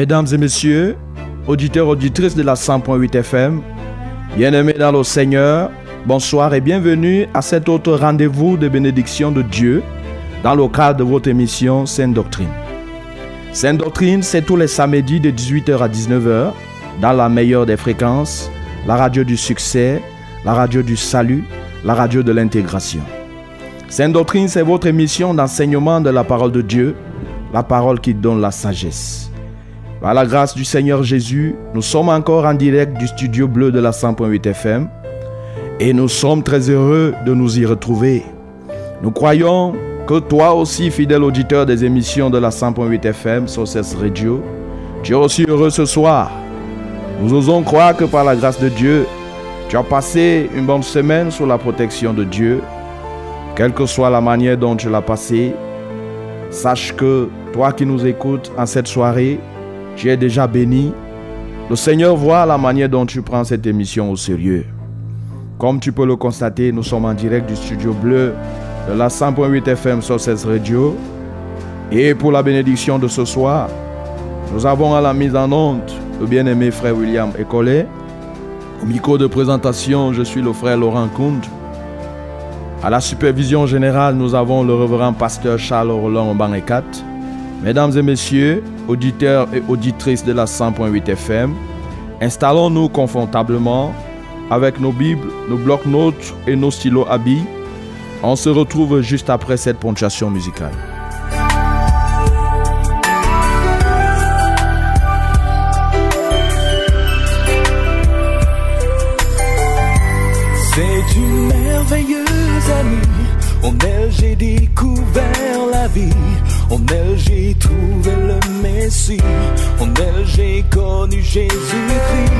Mesdames et messieurs, auditeurs, auditrices de la 100.8 FM, bien-aimés dans le Seigneur, bonsoir et bienvenue à cet autre rendez-vous de bénédiction de Dieu dans le cadre de votre émission Sainte Doctrine. Sainte Doctrine, c'est tous les samedis de 18h à 19h dans la meilleure des fréquences, la radio du succès, la radio du salut, la radio de l'intégration. Sainte Doctrine, c'est votre émission d'enseignement de la parole de Dieu, la parole qui donne la sagesse. Par la grâce du Seigneur Jésus, nous sommes encore en direct du studio bleu de la 100.8 FM et nous sommes très heureux de nous y retrouver. Nous croyons que toi aussi, fidèle auditeur des émissions de la 100.8 FM sur radio, tu es aussi heureux ce soir. Nous osons croire que par la grâce de Dieu, tu as passé une bonne semaine sous la protection de Dieu. Quelle que soit la manière dont tu l'as passé, sache que toi qui nous écoutes en cette soirée, tu es déjà béni. Le Seigneur voit la manière dont tu prends cette émission au sérieux. Comme tu peux le constater, nous sommes en direct du studio bleu de la 100.8 FM sur radio. Et pour la bénédiction de ce soir, nous avons à la mise en honte le bien-aimé frère William Ecolé. Au micro de présentation, je suis le frère Laurent Kound. À la supervision générale, nous avons le révérend pasteur Charles Roland Bangekat. Mesdames et messieurs, auditeurs et auditrices de la 100.8 FM, installons-nous confortablement avec nos Bibles, nos blocs-notes et nos stylos habits. On se retrouve juste après cette ponctuation musicale. C'est une merveilleuse amie, en découvert la vie. En elle j'ai trouvé le Messie, en elle j'ai connu Jésus-Christ.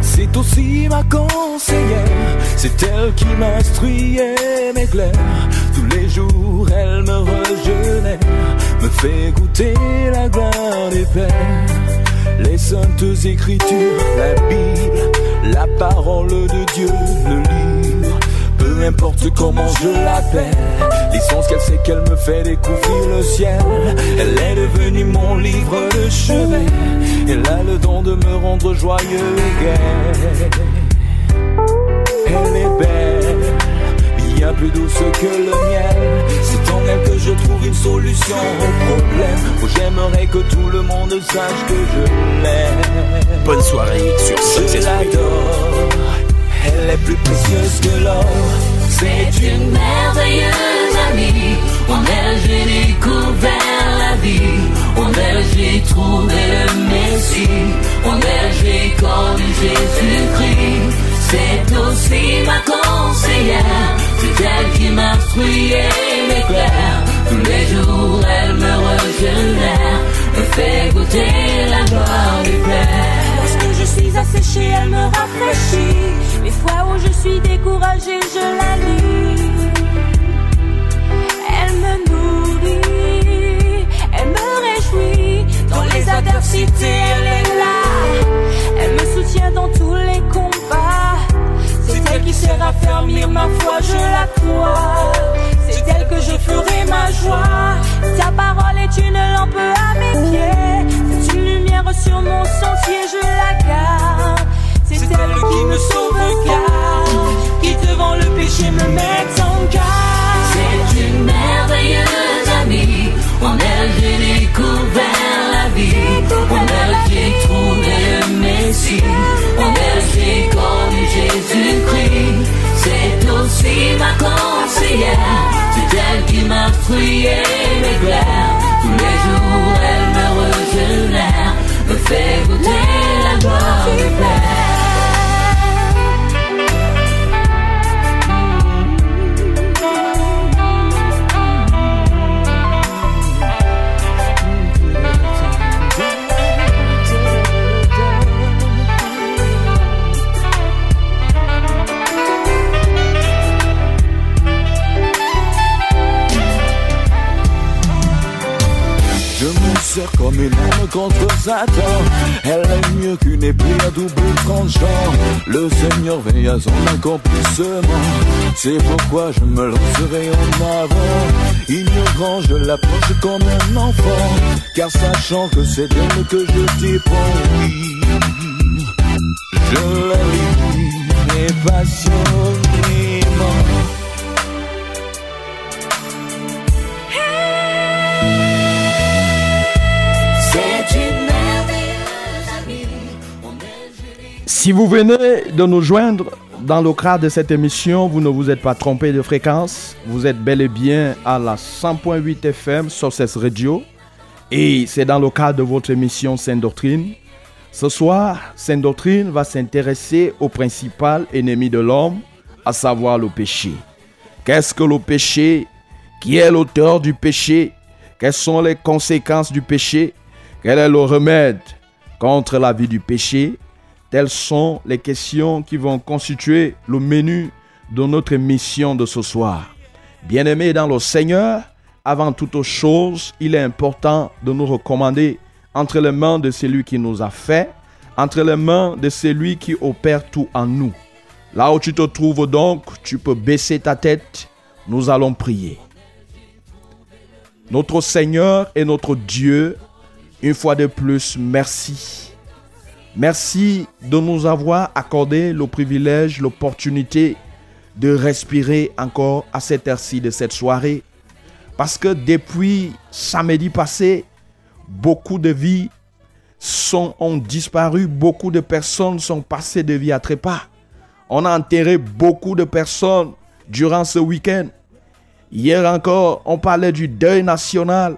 C'est aussi ma conseillère, c'est elle qui m'instruyait mes clairs. Tous les jours elle me régénère, me fait goûter la gloire du Père. Les saintes écritures, la Bible, la parole de Dieu, le livre peu importe comment je l'appelle. L'essence qu'elle sait qu'elle me fait découvrir le ciel. Elle est devenue mon livre de chevet. Elle a le don de me rendre joyeux et gai. Elle est belle, bien plus douce que le miel. C'est en elle que je trouve une solution au problème. Oh, j'aimerais que tout le monde sache que je l'aime. Bonne soirée sur Je l'adore, elle est plus précieuse que l'or. C'est une merveilleuse amie. En elle j'ai découvert la vie. En elle j'ai trouvé le Messie. En elle j'ai connu Jésus-Christ. C'est aussi ma conseillère. C'est elle qui m'instruit et m'éclaire. Tous les jours elle me régénère. Me fait goûter asséchée, elle me rafraîchit. Les fois où je suis découragée, je la lis. Elle me nourrit, elle me réjouit. Dans les adversités, elle est là. Elle me soutient dans tous les combats. C'est elle qui sert à ma foi, je la crois. C'est elle que je ferai ma joie. Ta parole est une lampe à mes pieds. C'est une lumière sur mon sentier, je la garde. C'est elle qui me sauve car Qui devant le péché me met en garde. C'est une merveilleuse amie En elle j'ai découvert la vie. En elle j'ai trouvé le Messie En elle j'ai connu Jésus-Christ. C'est aussi ma conseillère C'est elle qui m'a fruié mes glaires. Tous les jours elle me regenère Me fait comme une arme contre Satan. Elle est mieux qu'une épée à double tranchant. Le Seigneur veille à son accomplissement. C'est pourquoi je me lancerai en avant. Ignorant, je l'approche comme un enfant. Car sachant que c'est d'elle que je dépends, oui. Je la vis et passionnément. Si vous venez de nous joindre dans le cadre de cette émission, vous ne vous êtes pas trompé de fréquence. Vous êtes bel et bien à la 100.8 FM sur cette radio. Et c'est dans le cadre de votre émission Sainte Doctrine. Ce soir, Sainte Doctrine va s'intéresser au principal ennemi de l'homme, à savoir le péché. Qu'est-ce que le péché? Qui est l'auteur du péché? Quelles sont les conséquences du péché? Quel est le remède contre la vie du péché? Telles sont les questions qui vont constituer le menu de notre émission de ce soir. Bien-aimés dans le Seigneur, avant toute chose, il est important de nous recommander entre les mains de celui qui nous a fait, entre les mains de celui qui opère tout en nous. Là où tu te trouves donc, tu peux baisser ta tête. Nous allons prier. Notre Seigneur et notre Dieu, une fois de plus, merci Merci de nous avoir accordé le privilège, l'opportunité de respirer encore à cette heure-ci de cette soirée. Parce que depuis samedi passé, beaucoup de vies sont, ont disparu, beaucoup de personnes sont passées de vie à trépas. On a enterré beaucoup de personnes durant ce week-end. Hier encore, on parlait du deuil national.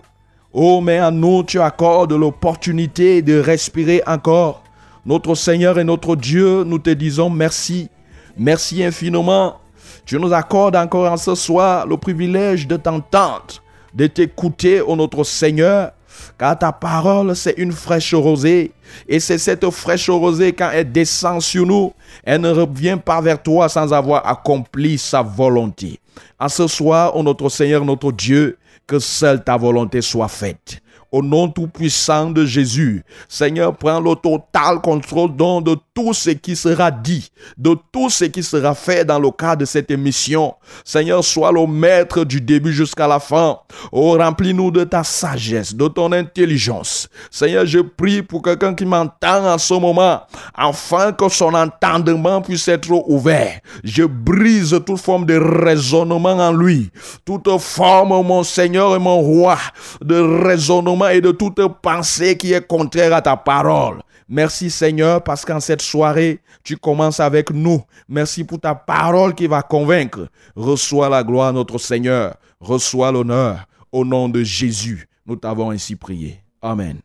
Oh, mais à nous, tu accordes l'opportunité de respirer encore. Notre Seigneur et notre Dieu, nous te disons merci. Merci infiniment. Tu nous accordes encore en ce soir le privilège de t'entendre, de t'écouter, ô notre Seigneur. Car ta parole, c'est une fraîche rosée. Et c'est cette fraîche rosée, quand elle descend sur nous, elle ne revient pas vers toi sans avoir accompli sa volonté. En ce soir, ô notre Seigneur, notre Dieu, que seule ta volonté soit faite au nom tout-puissant de Jésus. Seigneur, prends le total contrôle de tout ce qui sera dit, de tout ce qui sera fait dans le cadre de cette émission. Seigneur, sois le maître du début jusqu'à la fin. Oh, remplis-nous de ta sagesse, de ton intelligence. Seigneur, je prie pour quelqu'un qui m'entend en ce moment, afin que son entendement puisse être ouvert. Je brise toute forme de raisonnement en lui, toute forme, mon Seigneur et mon roi, de raisonnement et de toute pensée qui est contraire à ta parole. Merci Seigneur parce qu'en cette soirée, tu commences avec nous. Merci pour ta parole qui va convaincre. Reçois la gloire notre Seigneur. Reçois l'honneur. Au nom de Jésus, nous t'avons ainsi prié. Amen.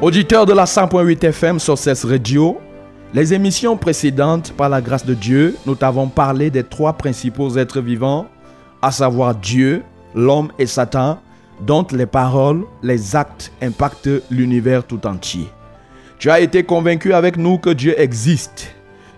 Auditeur de la 100.8 FM sur cette radio, les émissions précédentes, par la grâce de Dieu, nous t'avons parlé des trois principaux êtres vivants, à savoir Dieu, l'homme et Satan, dont les paroles, les actes impactent l'univers tout entier. Tu as été convaincu avec nous que Dieu existe.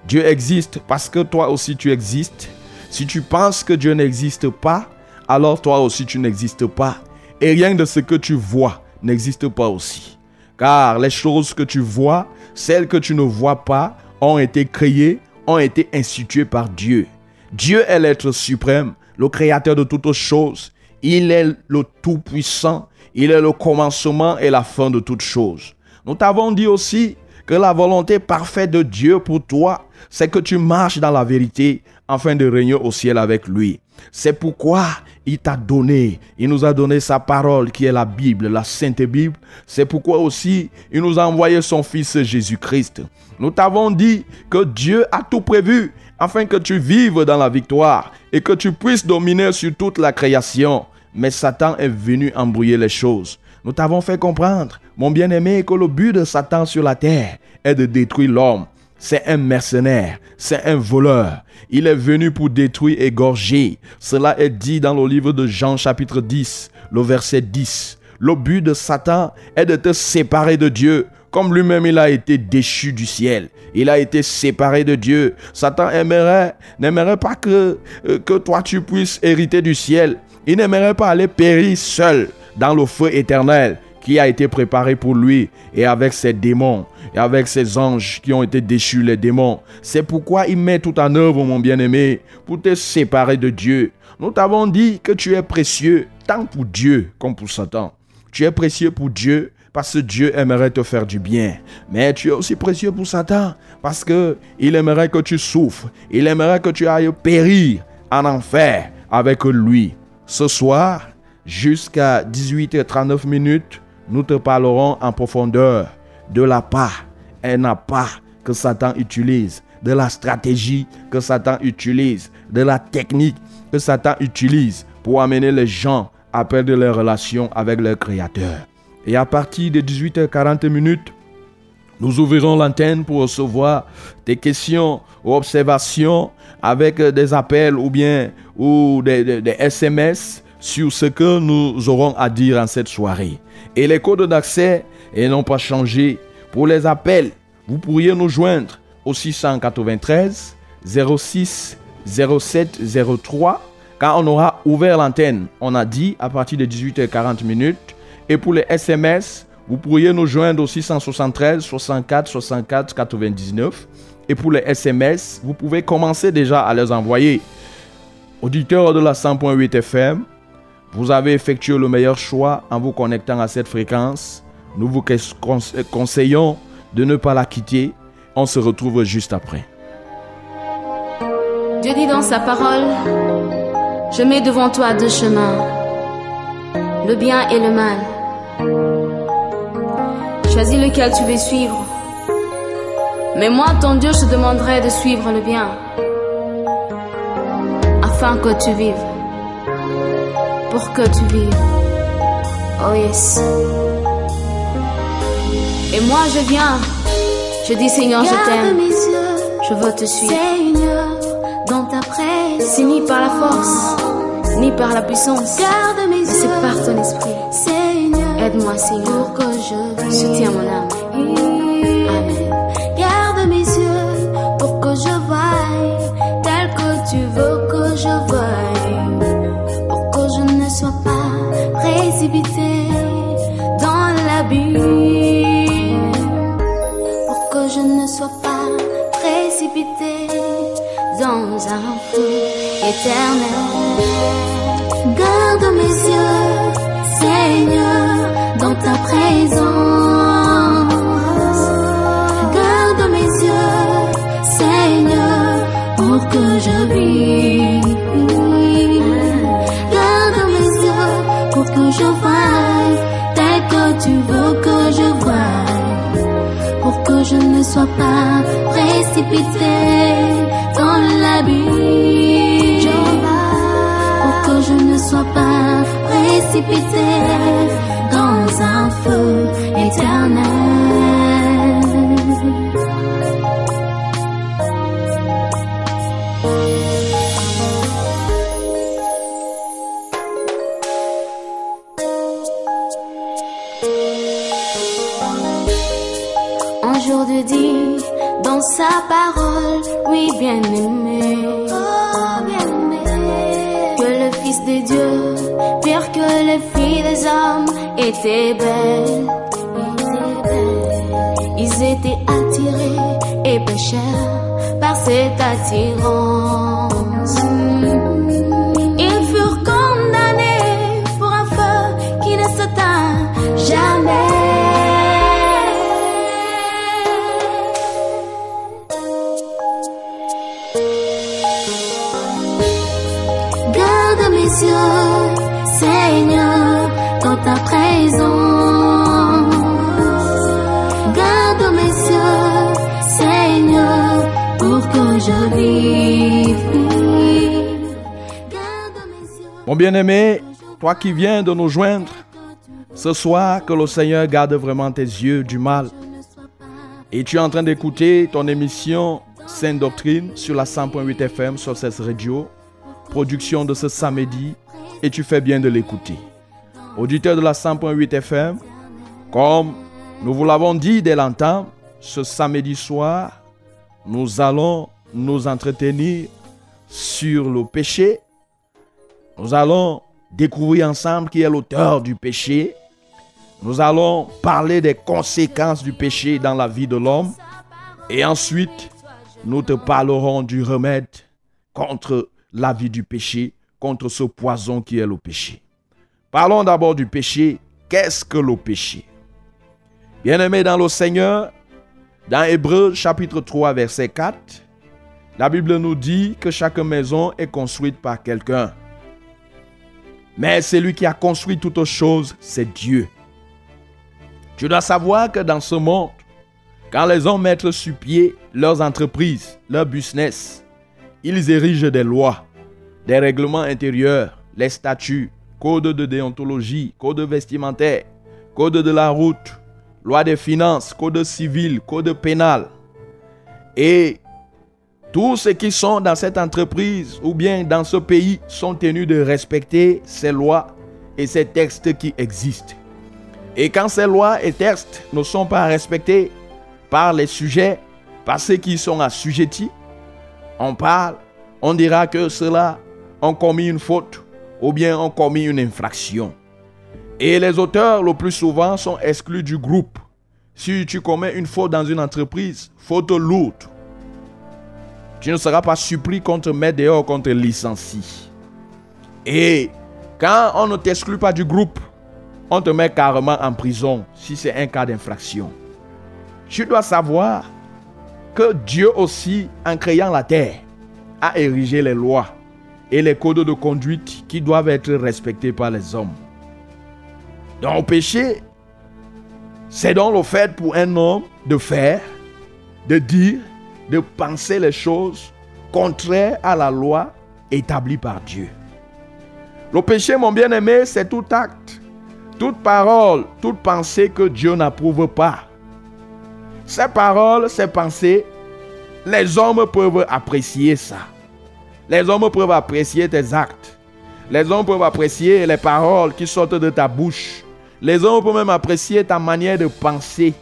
Dieu existe parce que toi aussi tu existes. Si tu penses que Dieu n'existe pas, alors toi aussi tu n'existes pas. Et rien de ce que tu vois n'existe pas aussi. Car les choses que tu vois, celles que tu ne vois pas, ont été créées, ont été instituées par Dieu. Dieu est l'être suprême, le créateur de toutes choses. Il est le Tout-Puissant. Il est le commencement et la fin de toutes choses. Nous t'avons dit aussi que la volonté parfaite de Dieu pour toi, c'est que tu marches dans la vérité afin de régner au ciel avec lui. C'est pourquoi il t'a donné, il nous a donné sa parole qui est la Bible, la Sainte Bible. C'est pourquoi aussi il nous a envoyé son Fils Jésus-Christ. Nous t'avons dit que Dieu a tout prévu afin que tu vives dans la victoire et que tu puisses dominer sur toute la création. Mais Satan est venu embrouiller les choses. Nous t'avons fait comprendre, mon bien-aimé, que le but de Satan sur la terre est de détruire l'homme. C'est un mercenaire, c'est un voleur. Il est venu pour détruire et égorger. Cela est dit dans le livre de Jean chapitre 10, le verset 10. le but de Satan est de te séparer de Dieu. Comme lui-même, il a été déchu du ciel. Il a été séparé de Dieu. Satan aimerait, n'aimerait pas que, euh, que toi tu puisses hériter du ciel. Il n'aimerait pas aller périr seul dans le feu éternel qui a été préparé pour lui et avec ses démons et avec ses anges qui ont été déchus, les démons. C'est pourquoi il met tout en œuvre, mon bien-aimé, pour te séparer de Dieu. Nous t'avons dit que tu es précieux tant pour Dieu comme pour Satan. Tu es précieux pour Dieu parce que Dieu aimerait te faire du bien. Mais tu es aussi précieux pour Satan parce que il aimerait que tu souffres. Il aimerait que tu ailles périr en enfer avec lui. Ce soir, jusqu'à 18h39 minutes, nous te parlerons en profondeur de la part n'a pas que Satan utilise, de la stratégie que Satan utilise, de la technique que Satan utilise pour amener les gens à perdre leurs relations avec leur Créateur. Et à partir de 18h40 minutes, nous ouvrirons l'antenne pour recevoir des questions ou observations avec des appels ou bien ou des SMS sur ce que nous aurons à dire en cette soirée. Et les codes d'accès n'ont pas changé. Pour les appels, vous pourriez nous joindre au 693 06 07 03 quand on aura ouvert l'antenne. On a dit à partir de 18h40 minutes. Et pour les SMS, vous pourriez nous joindre au 673 64 64 99. Et pour les SMS, vous pouvez commencer déjà à les envoyer. Auditeurs de la 100.8 FM, vous avez effectué le meilleur choix en vous connectant à cette fréquence. Nous vous conseillons de ne pas la quitter. On se retrouve juste après. Dieu dit dans sa parole, je mets devant toi deux chemins, le bien et le mal. Choisis lequel tu veux suivre. Mais moi, ton Dieu, je te demanderai de suivre le bien, afin que tu vives pour que tu vives. Oh yes. Et moi je viens, je dis Seigneur, je t'aime. Je veux te suivre. Seigneur, dans ta presse. C'est ni par la force, ni par la puissance. Garde mes yeux. C'est par ton esprit. Seigneur, aide-moi Seigneur. Pour que je vive. Soutiens mon âme. Éternel. Garde mes yeux, Seigneur, dans ta présence. Garde mes yeux, Seigneur, pour que je vive. Garde mes yeux pour que je voie tel que tu veux que je voie. Pour que je ne sois pas précipité dans l'abîme. Dans un feu éternel. Un jour de dit dans sa parole, oui bien aimé, oh bien aimé, que le Fils de Dieu, les filles des hommes, était belle, était belle. Ils étaient attirés et pécheurs par cette attirance. Ils furent condamnés pour un feu qui ne s'éteint jamais. Mon bien-aimé, toi qui viens de nous joindre, ce soir, que le Seigneur garde vraiment tes yeux du mal. Et tu es en train d'écouter ton émission Sainte Doctrine sur la 100.8 FM sur cette radio, production de ce samedi, et tu fais bien de l'écouter. auditeurs de la 100.8 FM, comme nous vous l'avons dit dès longtemps, ce samedi soir, nous allons nous entretenir sur le péché. Nous allons découvrir ensemble qui est l'auteur du péché. Nous allons parler des conséquences du péché dans la vie de l'homme. Et ensuite, nous te parlerons du remède contre la vie du péché, contre ce poison qui est le péché. Parlons d'abord du péché. Qu'est-ce que le péché? Bien-aimés dans le Seigneur, dans Hébreu chapitre 3 verset 4, la Bible nous dit que chaque maison est construite par quelqu'un. Mais celui qui a construit toutes choses, c'est Dieu. Tu dois savoir que dans ce monde, quand les hommes mettent sur pied leurs entreprises, leur business, ils érigent des lois, des règlements intérieurs, les statuts, code de déontologie, code vestimentaire, code de la route, loi des finances, code civil, code pénal. Et tous ceux qui sont dans cette entreprise ou bien dans ce pays sont tenus de respecter ces lois et ces textes qui existent. Et quand ces lois et textes ne sont pas respectés par les sujets, par ceux qui sont assujettis, on parle, on dira que ceux-là ont commis une faute ou bien ont commis une infraction. Et les auteurs, le plus souvent, sont exclus du groupe. Si tu commets une faute dans une entreprise, faute lourde, tu ne seras pas surpris qu'on te met dehors, qu'on te licencie. Et quand on ne t'exclut pas du groupe, on te met carrément en prison si c'est un cas d'infraction. Tu dois savoir que Dieu aussi, en créant la terre, a érigé les lois et les codes de conduite qui doivent être respectés par les hommes. Le péché, c'est donc le fait pour un homme de faire, de dire, de penser les choses contraires à la loi établie par Dieu. Le péché, mon bien-aimé, c'est tout acte, toute parole, toute pensée que Dieu n'approuve pas. Ces paroles, ces pensées, les hommes peuvent apprécier ça. Les hommes peuvent apprécier tes actes. Les hommes peuvent apprécier les paroles qui sortent de ta bouche. Les hommes peuvent même apprécier ta manière de penser.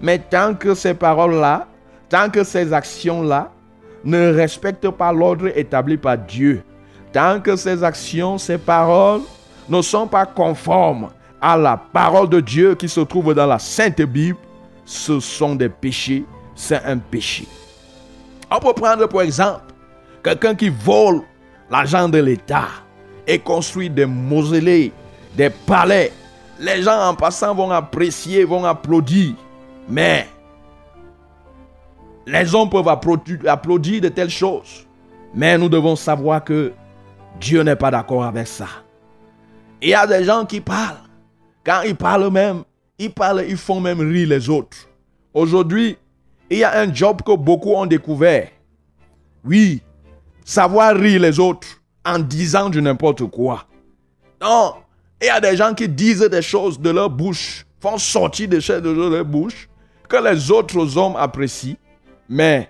Mais tant que ces paroles-là, tant que ces actions-là ne respectent pas l'ordre établi par Dieu, tant que ces actions, ces paroles ne sont pas conformes à la parole de Dieu qui se trouve dans la Sainte Bible, ce sont des péchés, c'est un péché. On peut prendre pour exemple quelqu'un qui vole l'argent de l'État et construit des mausolées, des palais. Les gens en passant vont apprécier, vont applaudir. Mais les hommes peuvent applaudir, de telles choses. Mais nous devons savoir que Dieu n'est pas d'accord avec ça. Il y a des gens qui parlent. Quand ils parlent même, ils parlent, ils font même rire les autres. Aujourd'hui, il y a un job que beaucoup ont découvert. Oui, savoir rire les autres en disant du n'importe quoi. Non, il y a des gens qui disent des choses de leur bouche, font sortir des choses de leur bouche, que les autres hommes apprécient, mais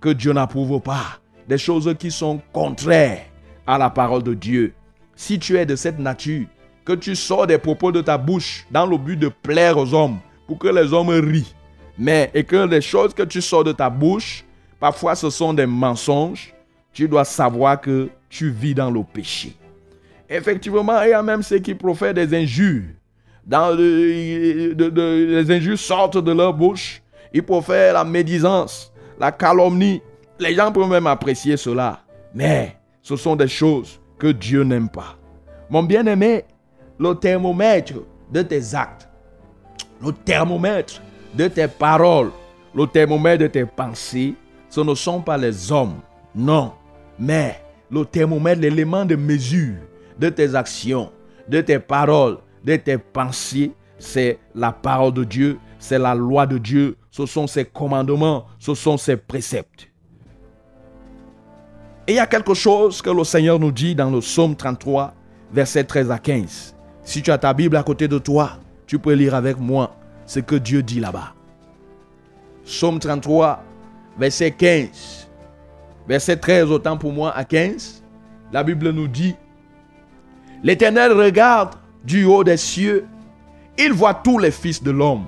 que Dieu n'approuve pas. Des choses qui sont contraires à la parole de Dieu. Si tu es de cette nature, que tu sors des propos de ta bouche dans le but de plaire aux hommes, pour que les hommes rient, mais et que les choses que tu sors de ta bouche, parfois ce sont des mensonges, tu dois savoir que tu vis dans le péché. Effectivement, il y a même ceux qui profèrent des injures. Dans les injures sortent de leur bouche. Ils profèrent la médisance, la calomnie. Les gens peuvent même apprécier cela. Mais ce sont des choses que Dieu n'aime pas. Mon bien-aimé, le thermomètre de tes actes, le thermomètre de tes paroles, le thermomètre de tes pensées, ce ne sont pas les hommes. Non, mais le thermomètre, l'élément de mesure de tes actions, de tes paroles, de tes pensées, c'est la parole de Dieu, c'est la loi de Dieu, ce sont ses commandements, ce sont ses préceptes. Et il y a quelque chose que le Seigneur nous dit dans le psaume 33, versets 13 à 15. Si tu as ta Bible à côté de toi, tu peux lire avec moi ce que Dieu dit là-bas. Psaume 33, verset 15. Verset 13, autant pour moi, à 15, la Bible nous dit, L'Éternel regarde du haut des cieux, il voit tous les fils de l'homme.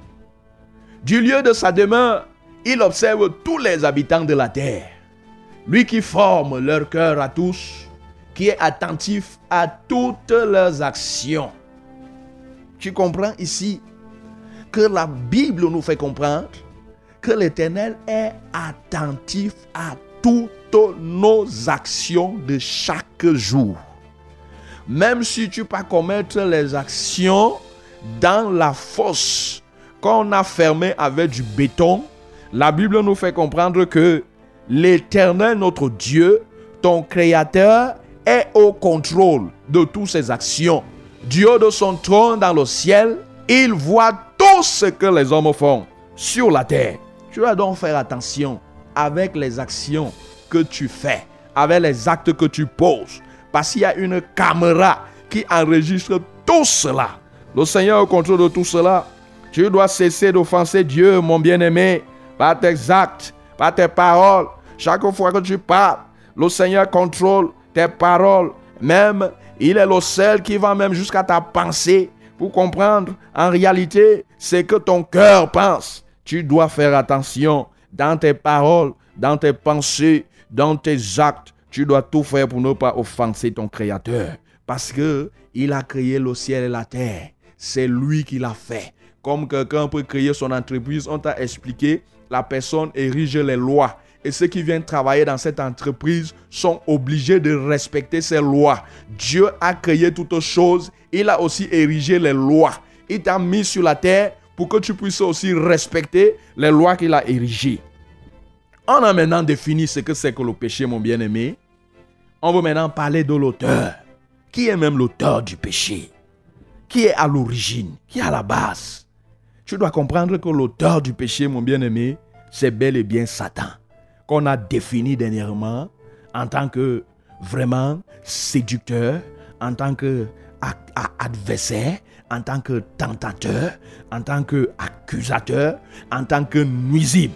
Du lieu de sa demeure, il observe tous les habitants de la terre. Lui qui forme leur cœur à tous, qui est attentif à toutes leurs actions. Tu comprends ici que la Bible nous fait comprendre que l'Éternel est attentif à toutes nos actions de chaque jour. Même si tu pas commettre les actions dans la fosse qu'on a fermée avec du béton, la Bible nous fait comprendre que l'Éternel, notre Dieu, ton Créateur, est au contrôle de toutes ses actions. Dieu de son trône dans le ciel, il voit tout ce que les hommes font sur la terre. Tu dois donc faire attention avec les actions que tu fais, avec les actes que tu poses. Parce qu'il y a une caméra qui enregistre tout cela. Le Seigneur au contrôle de tout cela. Tu dois cesser d'offenser Dieu, mon bien-aimé, par tes actes, par tes paroles. Chaque fois que tu parles, le Seigneur contrôle tes paroles. Même, il est le seul qui va même jusqu'à ta pensée pour comprendre en réalité ce que ton cœur pense. Tu dois faire attention dans tes paroles, dans tes pensées, dans tes actes. Tu dois tout faire pour ne pas offenser ton Créateur. Parce que il a créé le ciel et la terre. C'est lui qui l'a fait. Comme quelqu'un peut créer son entreprise, on t'a expliqué, la personne érige les lois. Et ceux qui viennent travailler dans cette entreprise sont obligés de respecter ces lois. Dieu a créé toutes choses. Il a aussi érigé les lois. Il t'a mis sur la terre pour que tu puisses aussi respecter les lois qu'il a érigées. On a maintenant défini ce que c'est que le péché, mon bien-aimé. On va maintenant parler de l'auteur. Qui est même l'auteur du péché? Qui est à l'origine? Qui est à la base? Tu dois comprendre que l'auteur du péché, mon bien-aimé, c'est bel et bien Satan qu'on a défini dernièrement en tant que vraiment séducteur, en tant que adversaire, en tant que tentateur, en tant que accusateur, en tant que nuisible.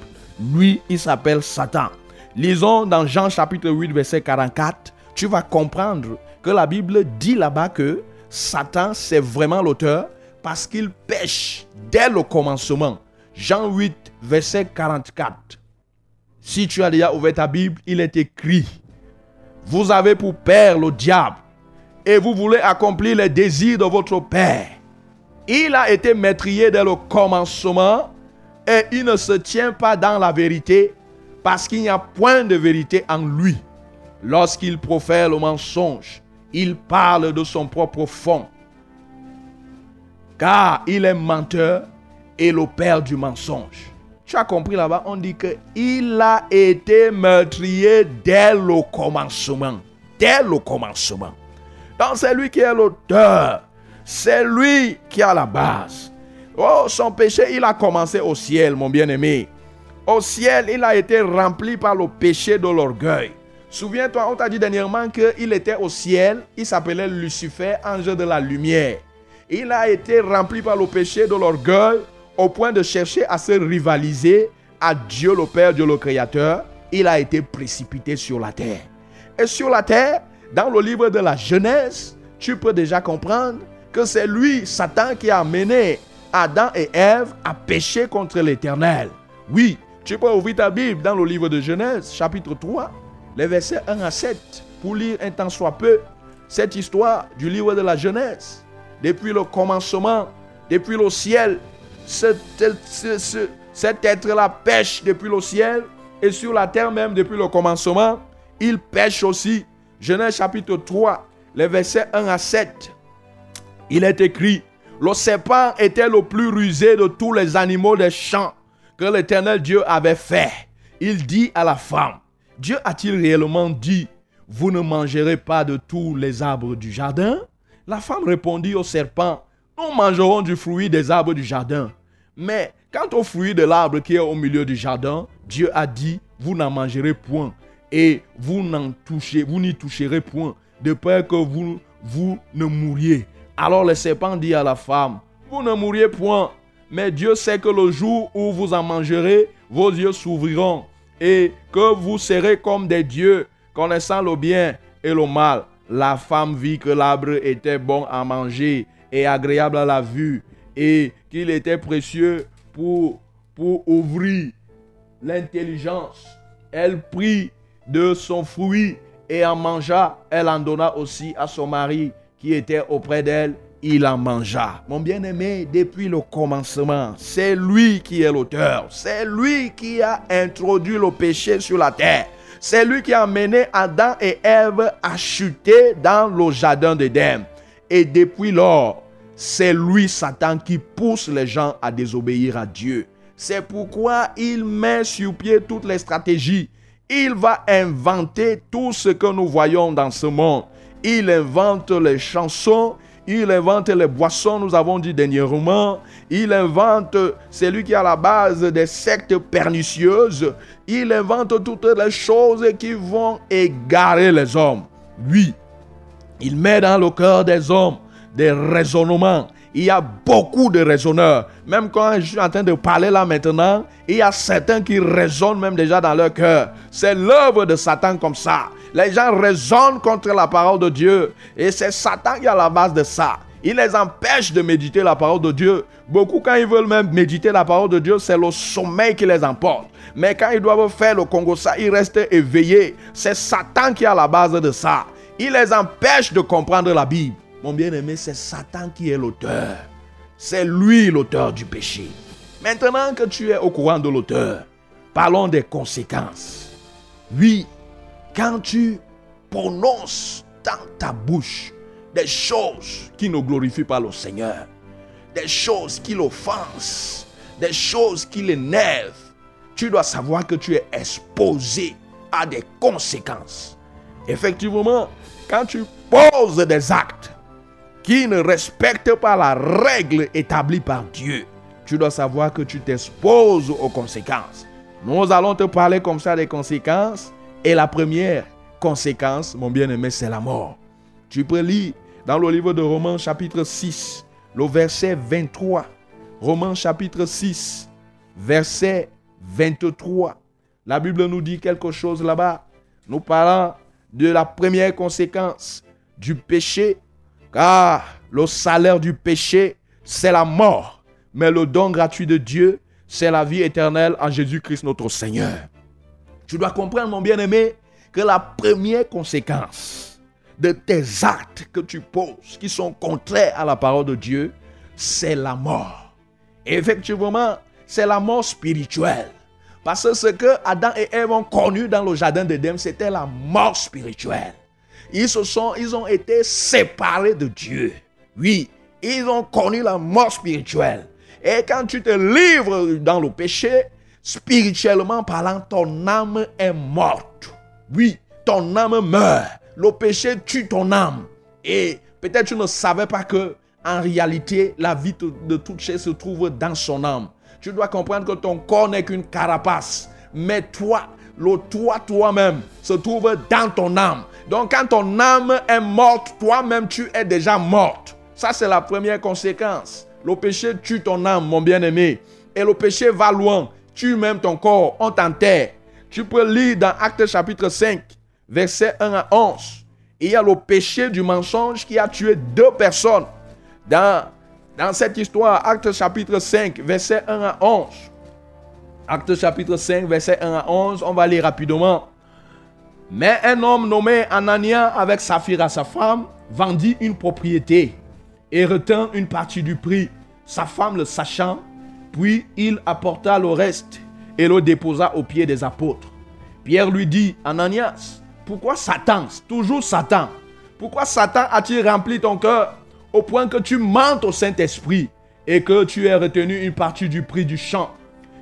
Lui, il s'appelle Satan. Lisons dans Jean chapitre 8, verset 44, tu vas comprendre que la Bible dit là-bas que Satan, c'est vraiment l'auteur parce qu'il pêche dès le commencement. Jean 8, verset 44. Si tu as déjà ouvert ta Bible, il est écrit, vous avez pour père le diable et vous voulez accomplir les désirs de votre père. Il a été maîtrisé dès le commencement et il ne se tient pas dans la vérité parce qu'il n'y a point de vérité en lui. Lorsqu'il profère le mensonge, il parle de son propre fond. Car il est menteur et le père du mensonge. Tu as compris là-bas, on dit qu'il a été meurtrier dès le commencement. Dès le commencement. Donc c'est lui qui est l'auteur. C'est lui qui a la base. Oh, son péché, il a commencé au ciel, mon bien-aimé. Au ciel, il a été rempli par le péché de l'orgueil. Souviens-toi, on t'a dit dernièrement qu'il était au ciel. Il s'appelait Lucifer, ange de la lumière. Il a été rempli par le péché de l'orgueil au point de chercher à se rivaliser à Dieu le Père, Dieu le Créateur, il a été précipité sur la terre. Et sur la terre, dans le livre de la Genèse, tu peux déjà comprendre que c'est lui, Satan, qui a amené Adam et Ève à pécher contre l'Éternel. Oui, tu peux ouvrir ta Bible dans le livre de Genèse, chapitre 3, les versets 1 à 7, pour lire un temps soit peu cette histoire du livre de la Genèse. Depuis le commencement, depuis le ciel, cet, être-là pêche depuis le ciel et sur la terre même depuis le commencement. Il pêche aussi. Genèse chapitre 3, les versets 1 à 7. Il est écrit, le serpent était le plus rusé de tous les animaux des champs que l'Éternel Dieu avait fait. Il dit à la femme, Dieu a-t-il réellement dit, vous ne mangerez pas de tous les arbres du jardin? La femme répondit au serpent, nous mangerons du fruit des arbres du jardin. Mais quant au fruit de l'arbre qui est au milieu du jardin, Dieu a dit, vous n'en mangerez point et vous n'en n'y toucherez point, de peur que vous, vous ne mouriez. Alors le serpent dit à la femme, vous ne mourriez point, mais Dieu sait que le jour où vous en mangerez, vos yeux s'ouvriront et que vous serez comme des dieux, connaissant le bien et le mal. La femme vit que l'arbre était bon à manger et agréable à la vue et qu'il était précieux pour, pour ouvrir l'intelligence. Elle prit de son fruit et en mangea. Elle en donna aussi à son mari qui était auprès d'elle. Il en mangea. Mon bien-aimé, depuis le commencement, c'est lui qui est l'auteur. C'est lui qui a introduit le péché sur la terre. C'est lui qui a mené Adam et Ève à chuter dans le jardin d'Éden. Et depuis lors, c'est lui, Satan, qui pousse les gens à désobéir à Dieu. C'est pourquoi il met sur pied toutes les stratégies. Il va inventer tout ce que nous voyons dans ce monde. Il invente les chansons, il invente les boissons, nous avons dit dernièrement. Il invente, c'est lui qui est à la base des sectes pernicieuses. Il invente toutes les choses qui vont égarer les hommes. Oui, il met dans le cœur des hommes des raisonnements. Il y a beaucoup de raisonneurs. Même quand je suis en train de parler là maintenant, il y a certains qui raisonnent même déjà dans leur cœur. C'est l'œuvre de Satan comme ça. Les gens raisonnent contre la parole de Dieu. Et c'est Satan qui est la base de ça. Il les empêche de méditer la parole de Dieu. Beaucoup, quand ils veulent même méditer la parole de Dieu, c'est le sommeil qui les emporte. Mais quand ils doivent faire le Congo, ça, ils restent éveillés. C'est Satan qui est la base de ça. Il les empêche de comprendre la Bible. Mon bien-aimé, c'est Satan qui est l'auteur. C'est lui l'auteur du péché. Maintenant que tu es au courant de l'auteur, parlons des conséquences. Oui, quand tu prononces dans ta bouche des choses qui ne glorifient pas le Seigneur, des choses qui l'offensent, des choses qui l'énervent, tu dois savoir que tu es exposé à des conséquences. Effectivement, quand tu poses des actes qui ne respectent pas la règle établie par Dieu, tu dois savoir que tu t'exposes aux conséquences. Nous allons te parler comme ça des conséquences. Et la première conséquence, mon bien-aimé, c'est la mort. Tu peux lire dans le livre de Romains chapitre 6, le verset 23. Romains chapitre 6, verset 23. La Bible nous dit quelque chose là-bas. Nous parlons de la première conséquence du péché, car le salaire du péché, c'est la mort. Mais le don gratuit de Dieu, c'est la vie éternelle en Jésus-Christ notre Seigneur. Tu dois comprendre, mon bien-aimé, que la première conséquence de tes actes que tu poses, qui sont contraires à la parole de Dieu, c'est la mort. effectivement, c'est la mort spirituelle. Parce que ce que Adam et Ève ont connu dans le jardin d'Éden, c'était la mort spirituelle. Ils, se sont, ils ont été séparés de Dieu. Oui, ils ont connu la mort spirituelle. Et quand tu te livres dans le péché, spirituellement parlant, ton âme est morte. Oui, ton âme meurt. Le péché tue ton âme. Et peut-être tu ne savais pas que, en réalité, la vie de toute chair se trouve dans son âme. Tu dois comprendre que ton corps n'est qu'une carapace. Mais toi, le toi toi-même se trouve dans ton âme. Donc quand ton âme est morte, toi-même tu es déjà morte. Ça c'est la première conséquence. Le péché tue ton âme, mon bien-aimé. Et le péché va loin. Tue même ton corps. On t'enterre. Tu peux lire dans Actes chapitre 5, verset 1 à 11. Il y a le péché du mensonge qui a tué deux personnes. Dans, dans cette histoire, Actes chapitre 5, verset 1 à 11. Actes chapitre 5, verset 1 à 11, on va lire rapidement. Mais un homme nommé Anania avec Saphira, sa femme, vendit une propriété et retint une partie du prix. Sa femme le sachant, puis il apporta le reste et le déposa aux pieds des apôtres. Pierre lui dit, Ananias, pourquoi Satan, toujours Satan, pourquoi Satan a-t-il rempli ton cœur au point que tu mentes au Saint-Esprit et que tu aies retenu une partie du prix du champ?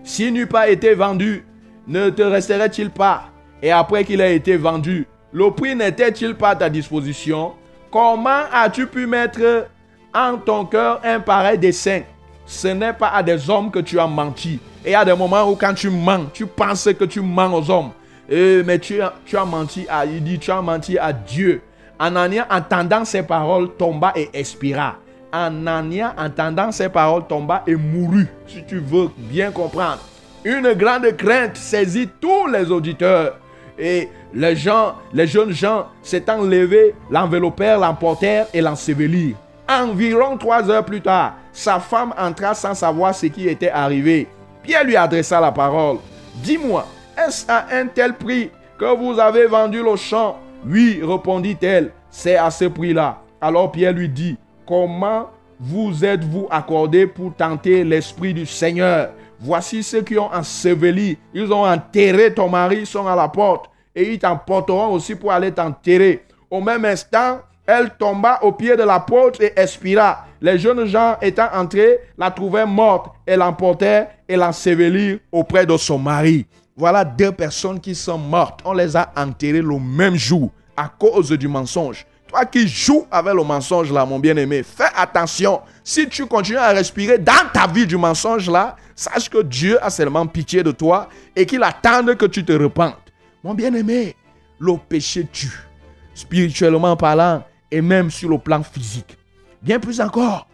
S'il n'eût pas été vendu, ne te resterait-il pas? Et après qu'il a été vendu, le prix n'était-il pas à ta disposition? Comment as-tu pu mettre en ton cœur un pareil dessein? Ce n'est pas à des hommes que tu as menti. Et a des moments où quand tu mens, tu penses que tu mens aux hommes. Et, mais tu as menti à, il dit, tu as menti à Dieu. Anania, entendant ces paroles, tomba et expira. Anania, entendant ces paroles, tomba et mourut, si tu veux bien comprendre. Une grande crainte saisit tous les auditeurs. Et les gens, les jeunes gens s'étant levés, l'enveloppèrent, l'emportèrent et l'ensevelirent. Environ trois heures plus tard, sa femme entra sans savoir ce qui était arrivé. Pierre lui adressa la parole. Dis-moi, est-ce à un tel prix que vous avez vendu le champ? Oui, répondit-elle, c'est à ce prix-là. Alors Pierre lui dit, comment vous êtes-vous accordé pour tenter l'Esprit du Seigneur? Voici ceux qui ont enseveli, ils ont enterré ton mari, ils sont à la porte, et ils t'emporteront aussi pour aller t'enterrer. Au même instant, elle tomba au pied de l'apôtre et expira. Les jeunes gens étant entrés, la trouvèrent morte et l'emportèrent et l'ensevelirent auprès de son mari. Voilà deux personnes qui sont mortes. On les a enterrées le même jour à cause du mensonge. Toi qui joues avec le mensonge là, mon bien-aimé, fais attention. Si tu continues à respirer dans ta vie du mensonge là, sache que Dieu a seulement pitié de toi et qu'il attend que tu te repentes. Mon bien-aimé, le péché tue, spirituellement parlant et même sur le plan physique. Bien plus encore,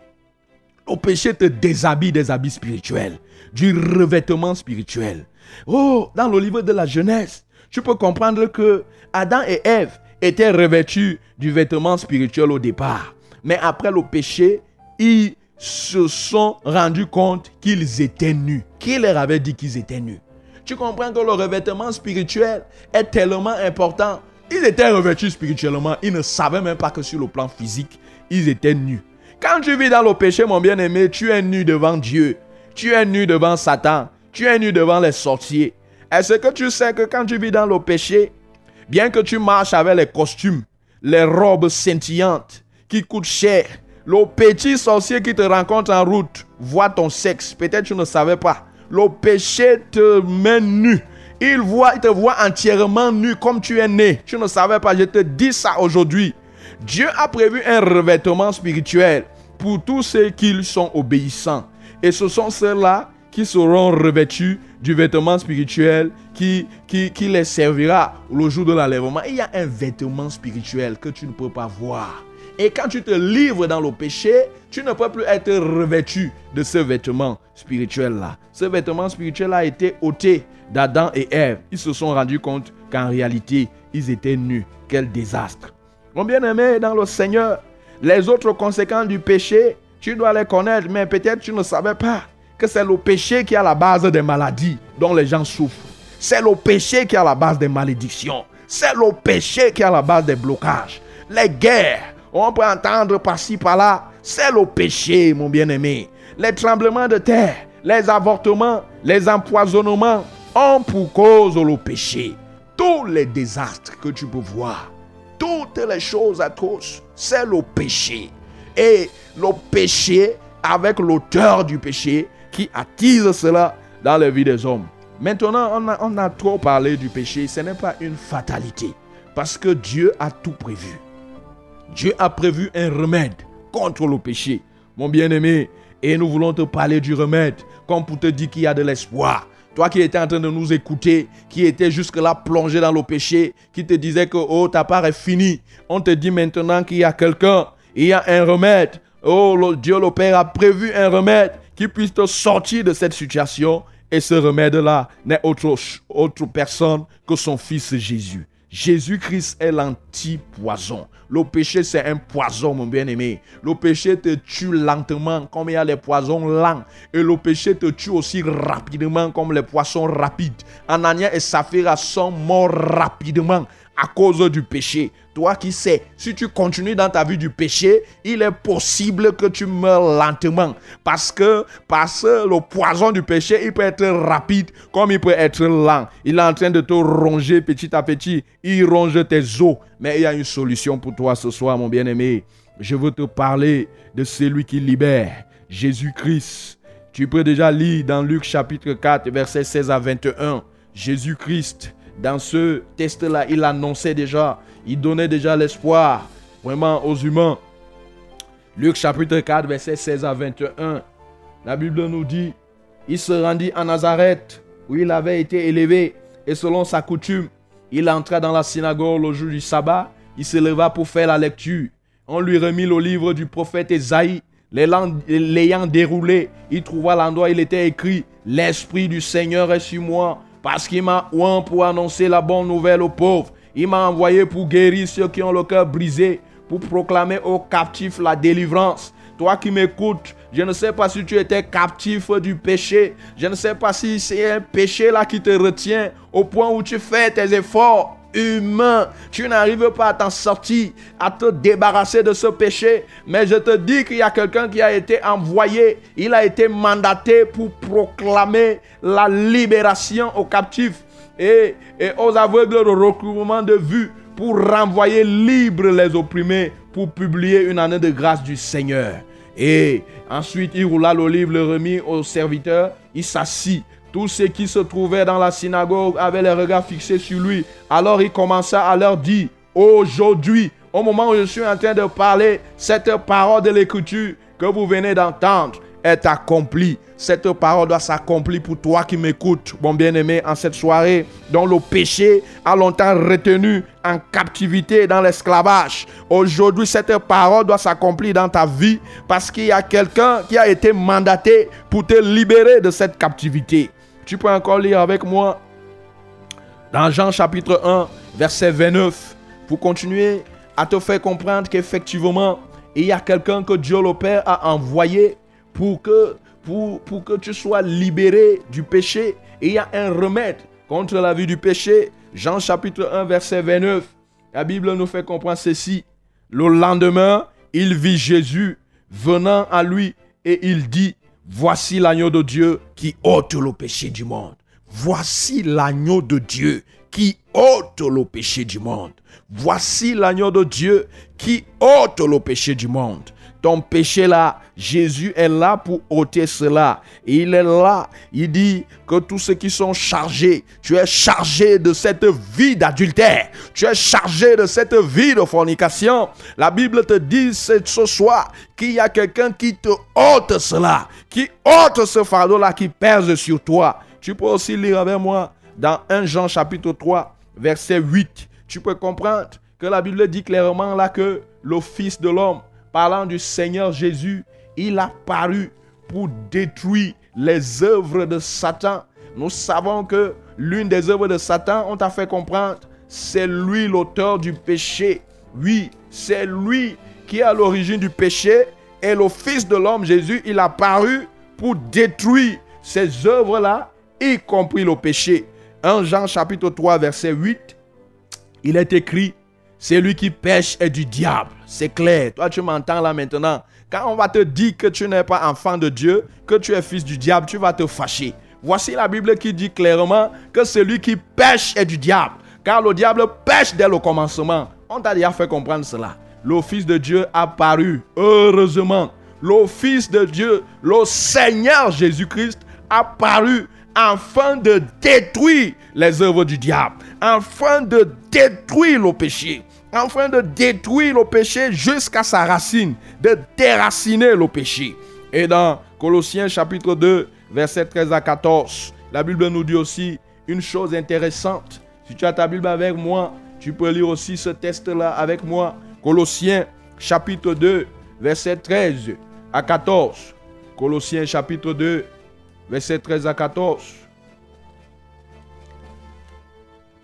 le péché te déshabille des habits spirituels, du revêtement spirituel. Oh, dans le livre de la Genèse, tu peux comprendre que Adam et Ève étaient revêtus du vêtement spirituel au départ. Mais après le péché, ils se sont rendus compte qu'ils étaient nus. Qui leur avait dit qu'ils étaient nus Tu comprends que le revêtement spirituel est tellement important. Ils étaient revêtus spirituellement. Ils ne savaient même pas que sur le plan physique, ils étaient nus. Quand tu vis dans le péché, mon bien-aimé, tu es nu devant Dieu. Tu es nu devant Satan. Tu es nu devant les sorciers. Est-ce que tu sais que quand tu vis dans le péché, bien que tu marches avec les costumes, les robes scintillantes qui coûtent cher, le petit sorcier qui te rencontre en route voit ton sexe. Peut-être tu ne savais pas. Le péché te met nu. Il, voit, il te voit entièrement nu comme tu es né. Tu ne savais pas. Je te dis ça aujourd'hui. Dieu a prévu un revêtement spirituel pour tous ceux qui sont obéissants. Et ce sont ceux-là qui seront revêtus du vêtement spirituel qui, qui, les servira le jour de l'enlèvement. Il y a un vêtement spirituel que tu ne peux pas voir. Et quand tu te livres dans le péché, tu ne peux plus être revêtu de ce vêtement spirituel-là. Ce vêtement spirituel a été ôté d'Adam et Ève. Ils se sont rendus compte qu'en réalité, ils étaient nus. Quel désastre. Mon bien-aimé dans le Seigneur, les autres conséquences du péché, tu dois les connaître, mais peut-être tu ne savais pas que c'est le péché qui est la base des maladies dont les gens souffrent. C'est le péché qui est à la base des malédictions. C'est le péché qui est la base des blocages. Les guerres, on peut entendre par-ci, par-là. C'est le péché, mon bien-aimé. Les tremblements de terre, les avortements, les empoisonnements ont pour cause le péché. Tous les désastres que tu peux voir, toutes les choses atroces, c'est le péché. Et le péché, avec l'auteur du péché, qui attise cela dans la vie des hommes. Maintenant, on a, on a trop parlé du péché. Ce n'est pas une fatalité. Parce que Dieu a tout prévu. Dieu a prévu un remède contre le péché. Mon bien-aimé, et nous voulons te parler du remède, comme pour te dire qu'il y a de l'espoir. Toi qui étais en train de nous écouter, qui étais jusque-là plongé dans le péché, qui te disait que oh, ta part est finie. On te dit maintenant qu'il y a quelqu'un, il y a un remède. Oh, Dieu le Père a prévu un remède qui puisse te sortir de cette situation. Et ce remède-là n'est autre personne que son Fils Jésus. Jésus-Christ est l'anti-poison. Le péché, c'est un poison, mon bien-aimé. Le péché te tue lentement, comme il y a les poisons lents. Et le péché te tue aussi rapidement, comme les poissons rapides. Anania et Saphira sont morts rapidement à cause du péché. Toi qui sais, si tu continues dans ta vie du péché, il est possible que tu meurs lentement. Parce que, parce que le poison du péché, il peut être rapide comme il peut être lent. Il est en train de te ronger petit à petit. Il ronge tes os. Mais il y a une solution pour toi ce soir, mon bien-aimé. Je veux te parler de celui qui libère, Jésus-Christ. Tu peux déjà lire dans Luc chapitre 4, verset 16 à 21. Jésus-Christ, dans ce test-là, il annonçait déjà il donnait déjà l'espoir vraiment aux humains. Luc chapitre 4, verset 16 à 21. La Bible nous dit, il se rendit à Nazareth, où il avait été élevé, et selon sa coutume, il entra dans la synagogue le jour du sabbat, il se leva pour faire la lecture. On lui remit le livre du prophète Esaïe. L'ayant déroulé, il trouva l'endroit où il était écrit, L'Esprit du Seigneur est sur moi, parce qu'il m'a oint pour annoncer la bonne nouvelle aux pauvres. Il m'a envoyé pour guérir ceux qui ont le cœur brisé, pour proclamer aux captifs la délivrance. Toi qui m'écoutes, je ne sais pas si tu étais captif du péché. Je ne sais pas si c'est un péché là qui te retient au point où tu fais tes efforts humains. Tu n'arrives pas à t'en sortir, à te débarrasser de ce péché. Mais je te dis qu'il y a quelqu'un qui a été envoyé. Il a été mandaté pour proclamer la libération aux captifs et, et aux aveugles de recouvrement de vue pour renvoyer libres les opprimés, pour publier une année de grâce du Seigneur. Et ensuite, il roula l'olive, le remit au serviteur, il s'assit. Tous ceux qui se trouvaient dans la synagogue avaient les regards fixés sur lui. Alors il commença à leur dire, aujourd'hui, au moment où je suis en train de parler, cette parole de l'écriture que vous venez d'entendre est accomplie cette parole doit s'accomplir pour toi qui m'écoutes, mon bien-aimé, en cette soirée dont le péché a longtemps retenu en captivité dans l'esclavage. Aujourd'hui, cette parole doit s'accomplir dans ta vie parce qu'il y a quelqu'un qui a été mandaté pour te libérer de cette captivité. Tu peux encore lire avec moi dans Jean chapitre 1, verset 29, pour continuer à te faire comprendre qu'effectivement, il y a quelqu'un que Dieu le Père a envoyé pour que tu sois libéré du péché. Et il y a un remède contre la vie du péché. Jean chapitre 1, verset 29. La Bible nous fait comprendre ceci. Le lendemain, il vit Jésus venant à lui et il dit, voici l'agneau de Dieu qui ôte le péché du monde. Voici l'agneau de Dieu qui ôte le péché du monde. Voici l'agneau de Dieu qui ôte le péché du monde ton péché là, Jésus est là pour ôter cela. il est là. Il dit que tous ceux qui sont chargés, tu es chargé de cette vie d'adultère. Tu es chargé de cette vie de fornication. La Bible te dit ce soir qu'il y a quelqu'un qui te ôte cela, qui ôte ce fardeau-là qui pèse sur toi. Tu peux aussi lire avec moi dans 1 Jean chapitre 3, verset 8. Tu peux comprendre que la Bible dit clairement là que le Fils de l'homme parlant du Seigneur Jésus, il a paru pour détruire les œuvres de Satan. Nous savons que l'une des œuvres de Satan, on t'a fait comprendre, c'est lui l'auteur du péché. Oui, c'est lui qui est à l'origine du péché. Et le Fils de l'homme, Jésus, il a paru pour détruire ces œuvres-là, y compris le péché. 1 Jean chapitre 3, verset 8, il est écrit, celui qui pêche est du diable. C'est clair. Toi, tu m'entends là maintenant. Quand on va te dire que tu n'es pas enfant de Dieu, que tu es fils du diable, tu vas te fâcher. Voici la Bible qui dit clairement que celui qui pêche est du diable. Car le diable pêche dès le commencement. On t'a déjà fait comprendre cela. Fils de Dieu a paru, heureusement. Fils de Dieu, le Seigneur Jésus-Christ, a paru afin de détruire les œuvres du diable, afin de détruire le péché, afin de détruire le péché jusqu'à sa racine, de déraciner le péché. Et dans Colossiens chapitre 2, verset 13 à 14, la Bible nous dit aussi une chose intéressante. Si tu as ta Bible avec moi, tu peux lire aussi ce texte-là avec moi. Colossiens chapitre 2, verset 13 à 14. Colossiens chapitre 2, verset 13 à 14.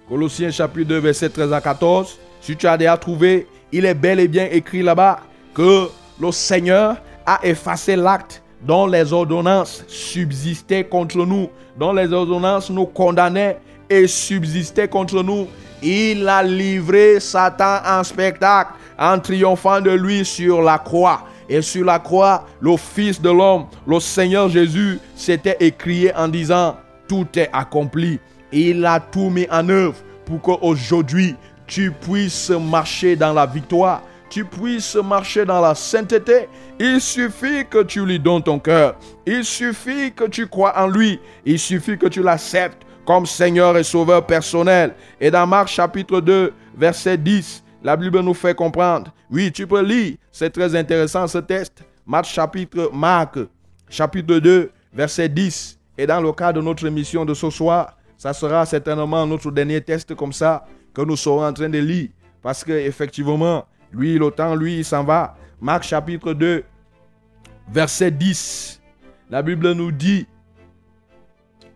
Colossiens chapitre 2, verset 13 à 14. Si tu as déjà trouvé, il est bel et bien écrit là-bas que le Seigneur a effacé l'acte dont les ordonnances subsistaient contre nous, dont les ordonnances nous condamnaient et subsistaient contre nous. Il a livré Satan en spectacle en triomphant de lui sur la croix. Et sur la croix, le Fils de l'homme, le Seigneur Jésus, s'était écrié en disant, tout est accompli. Il a tout mis en œuvre pour qu'aujourd'hui, tu puisses marcher dans la victoire, tu puisses marcher dans la sainteté. Il suffit que tu lui donnes ton cœur. Il suffit que tu crois en lui. Il suffit que tu l'acceptes comme Seigneur et Sauveur personnel. Et dans Marc chapitre 2, verset 10, la Bible nous fait comprendre. Oui, tu peux lire. C'est très intéressant ce texte. Marc chapitre, Marc chapitre 2, verset 10. Et dans le cadre de notre émission de ce soir, ça sera certainement notre dernier test comme ça que nous serons en train de lire. Parce que effectivement, lui, le lui, il s'en va. Marc chapitre 2, verset 10. La Bible nous dit,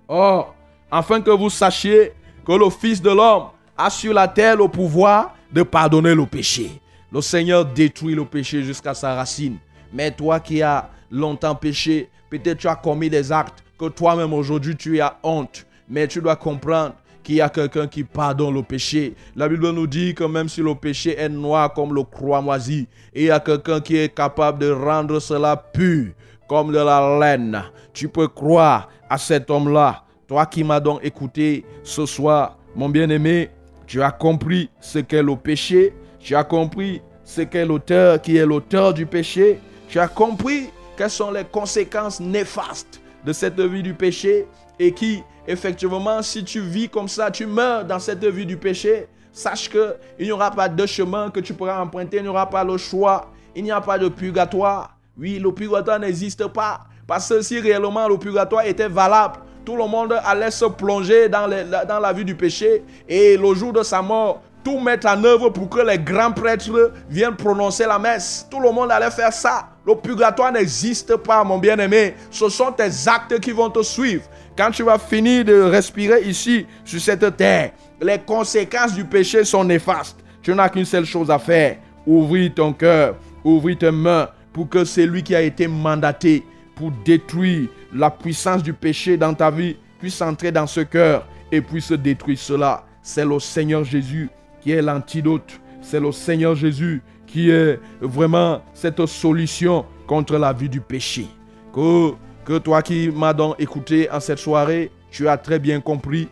Or, afin que vous sachiez que le Fils de l'homme a sur la terre le pouvoir pardonner le péché. le Seigneur détruit le péché jusqu'à sa racine. Mais toi qui as longtemps péché, peut-être tu as commis des actes que toi-même aujourd'hui tu as honte. Mais tu dois comprendre qu'il y a quelqu'un qui pardonne le péché. La Bible nous dit que même si le péché est noir comme le croix moisi, il y a quelqu'un qui est capable de rendre cela pur comme de la laine. Tu peux croire à cet homme-là. Toi qui m'as donc écouté ce soir, mon bien-aimé, tu as compris ce qu'est le péché. Tu as compris ce qu'est l'auteur qui est l'auteur du péché. Tu as compris quelles sont les conséquences néfastes de cette vie du péché et qui, effectivement, si tu vis comme ça, tu meurs dans cette vie du péché, sache que il n'y aura pas de chemin que tu pourras emprunter, il n'y aura pas le choix, il n'y a pas de purgatoire. Oui, le purgatoire n'existe pas. Parce que si réellement le purgatoire était valable, tout le monde allait se plonger dans, la vie du péché et le jour de sa mort, tout mettre en œuvre pour que les grands prêtres viennent prononcer la messe. Tout le monde allait faire ça. Le purgatoire n'existe pas, mon bien-aimé. Ce sont tes actes qui vont te suivre. Quand tu vas finir de respirer ici, sur cette terre, les conséquences du péché sont néfastes. Tu n'as qu'une seule chose à faire. Ouvrir ton cœur, ouvrir tes mains pour que celui qui a été mandaté pour détruire la puissance du péché dans ta vie puisse entrer dans ce cœur et puisse détruire cela. C'est le Seigneur Jésus qui est l'antidote. C'est le Seigneur Jésus qui est vraiment cette solution contre la vie du péché. Que, que toi qui m'as donc écouté en cette soirée, tu as très bien compris.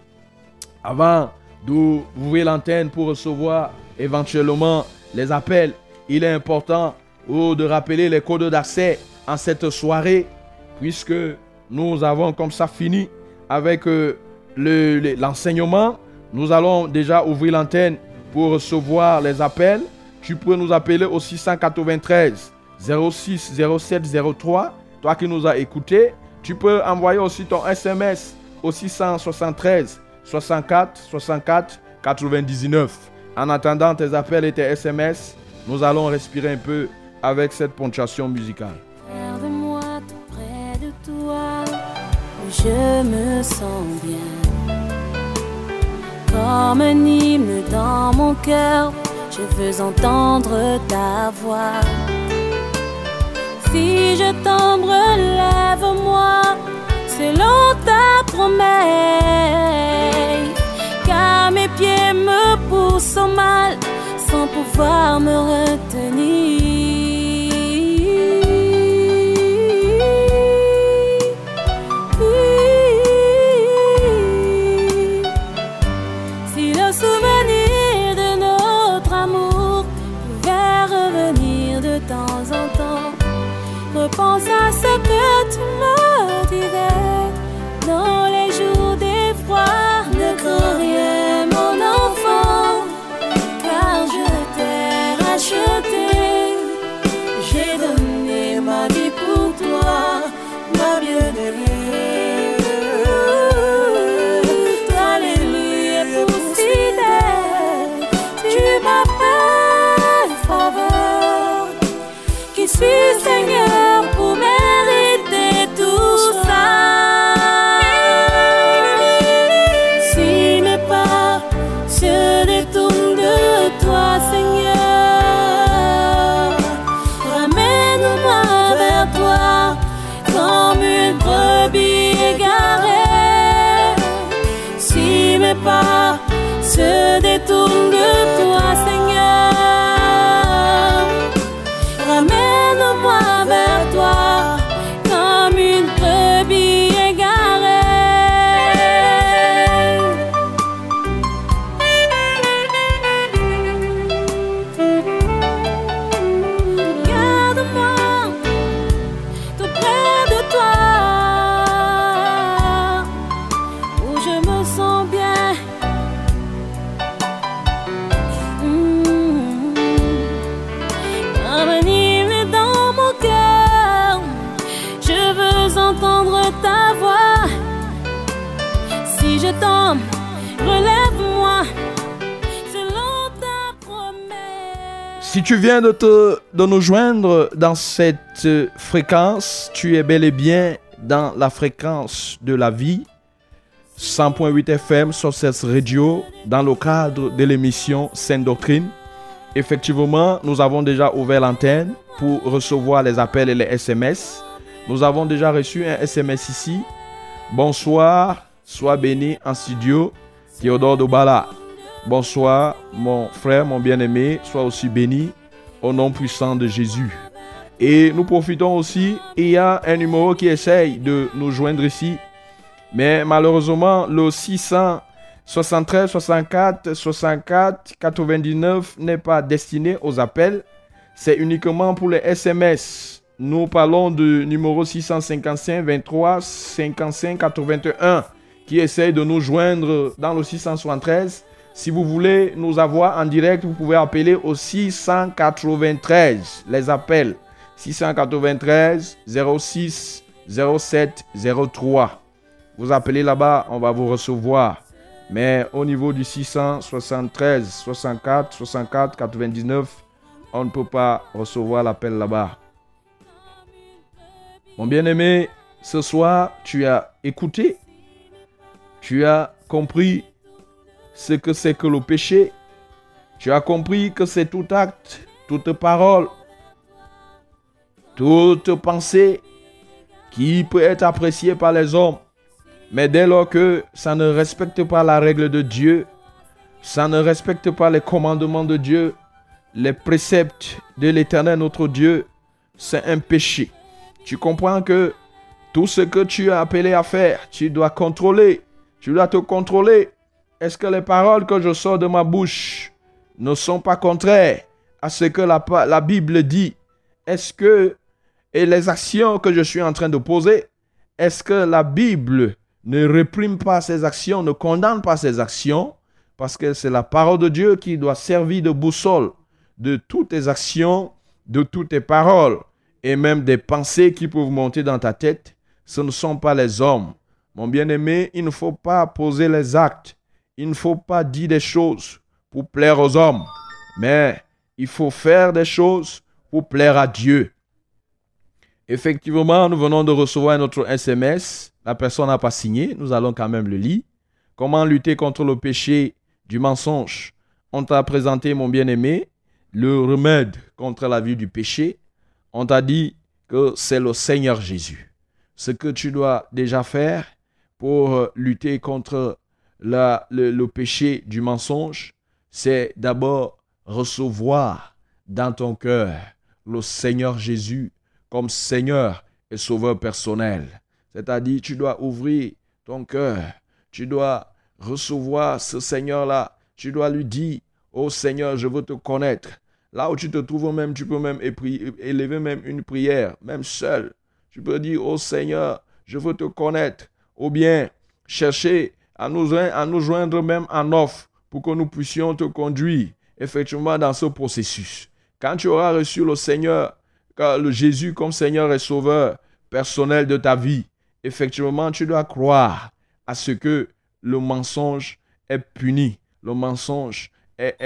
Avant d'ouvrir l'antenne pour recevoir éventuellement les appels, il est important oh, de rappeler les codes d'accès en cette soirée, puisque nous avons comme ça fini avec euh, l'enseignement. nous allons déjà ouvrir l'antenne pour recevoir les appels, tu peux nous appeler au 693 06 07 03. Toi qui nous as écoutés, tu peux envoyer aussi ton SMS au 673 64 64 99. En attendant tes appels et tes SMS, nous allons respirer un peu avec cette ponctuation musicale. Je me sens bien comme un hymne dans mon cœur, je veux entendre ta voix. Si je tombe, relève-moi selon ta promesse, car mes pieds me poussent au mal sans pouvoir me retenir. Tu viens de, nous joindre dans cette fréquence, tu es bel et bien dans la fréquence de la vie. 100.8 FM sur cette radio dans le cadre de l'émission Sainte Doctrine. effectivement, nous avons déjà ouvert l'antenne pour recevoir les appels et les SMS. Nous avons déjà reçu un SMS ici. Bonsoir, sois béni en studio, Théodore Dobala. Bonsoir, mon frère, mon bien-aimé, sois aussi béni au nom puissant de Jésus. Et nous profitons aussi, il y a un numéro qui essaye de nous joindre ici, mais malheureusement, le 673 64 64 99 n'est pas destiné aux appels, c'est uniquement pour les SMS. Nous parlons du numéro 655 23 55 81 qui essaye de nous joindre dans le 673 si vous voulez nous avoir en direct, vous pouvez appeler au 693. Les appels 693 06 07 03. Vous appelez là-bas, on va vous recevoir. Mais au niveau du 673 64 64 99, on ne peut pas recevoir l'appel là-bas. Mon bien-aimé, ce soir, tu as écouté, tu as compris ce que c'est que le péché. Tu as compris que c'est tout acte, toute parole, toute pensée qui peut être appréciée par les hommes. Mais dès lors que ça ne respecte pas la règle de Dieu, ça ne respecte pas les commandements de Dieu, les préceptes de l'Éternel notre Dieu, c'est un péché. Tu comprends que tout ce que tu as appelé à faire, tu dois contrôler. Tu dois te contrôler est-ce que les paroles que je sors de ma bouche ne sont pas contraires à ce que la, Bible dit? Est-ce que et les actions que je suis en train de poser, est-ce que la Bible ne réprime pas ces actions, ne condamne pas ces actions? Parce que c'est la parole de Dieu qui doit servir de boussole de toutes tes actions, de toutes tes paroles et même des pensées qui peuvent monter dans ta tête. Ce ne sont pas les hommes. Mon bien-aimé, il ne faut pas poser les actes il ne faut pas dire des choses pour plaire aux hommes, mais il faut faire des choses pour plaire à Dieu. Effectivement, nous venons de recevoir notre SMS. La personne n'a pas signé. Nous allons quand même le lire. Comment lutter contre le péché du mensonge? On t'a présenté, mon bien-aimé, le remède contre la vie du péché. On t'a dit que c'est le Seigneur Jésus. Ce que tu dois déjà faire pour lutter contre le, péché du mensonge, c'est d'abord recevoir dans ton cœur le Seigneur Jésus comme Seigneur et Sauveur personnel. C'est-à-dire, tu dois ouvrir ton cœur, tu dois recevoir ce Seigneur-là, tu dois lui dire, oh Seigneur, je veux te connaître. Là où tu te trouves même, tu peux même élever même une prière, même seul. Tu peux dire, oh Seigneur, je veux te connaître. Ou bien chercher à nous, joindre même en offre pour que nous puissions te conduire effectivement dans ce processus. Quand tu auras reçu le Seigneur, le Jésus comme Seigneur et Sauveur personnel de ta vie, effectivement, tu dois croire à ce que le mensonge est puni, le mensonge est,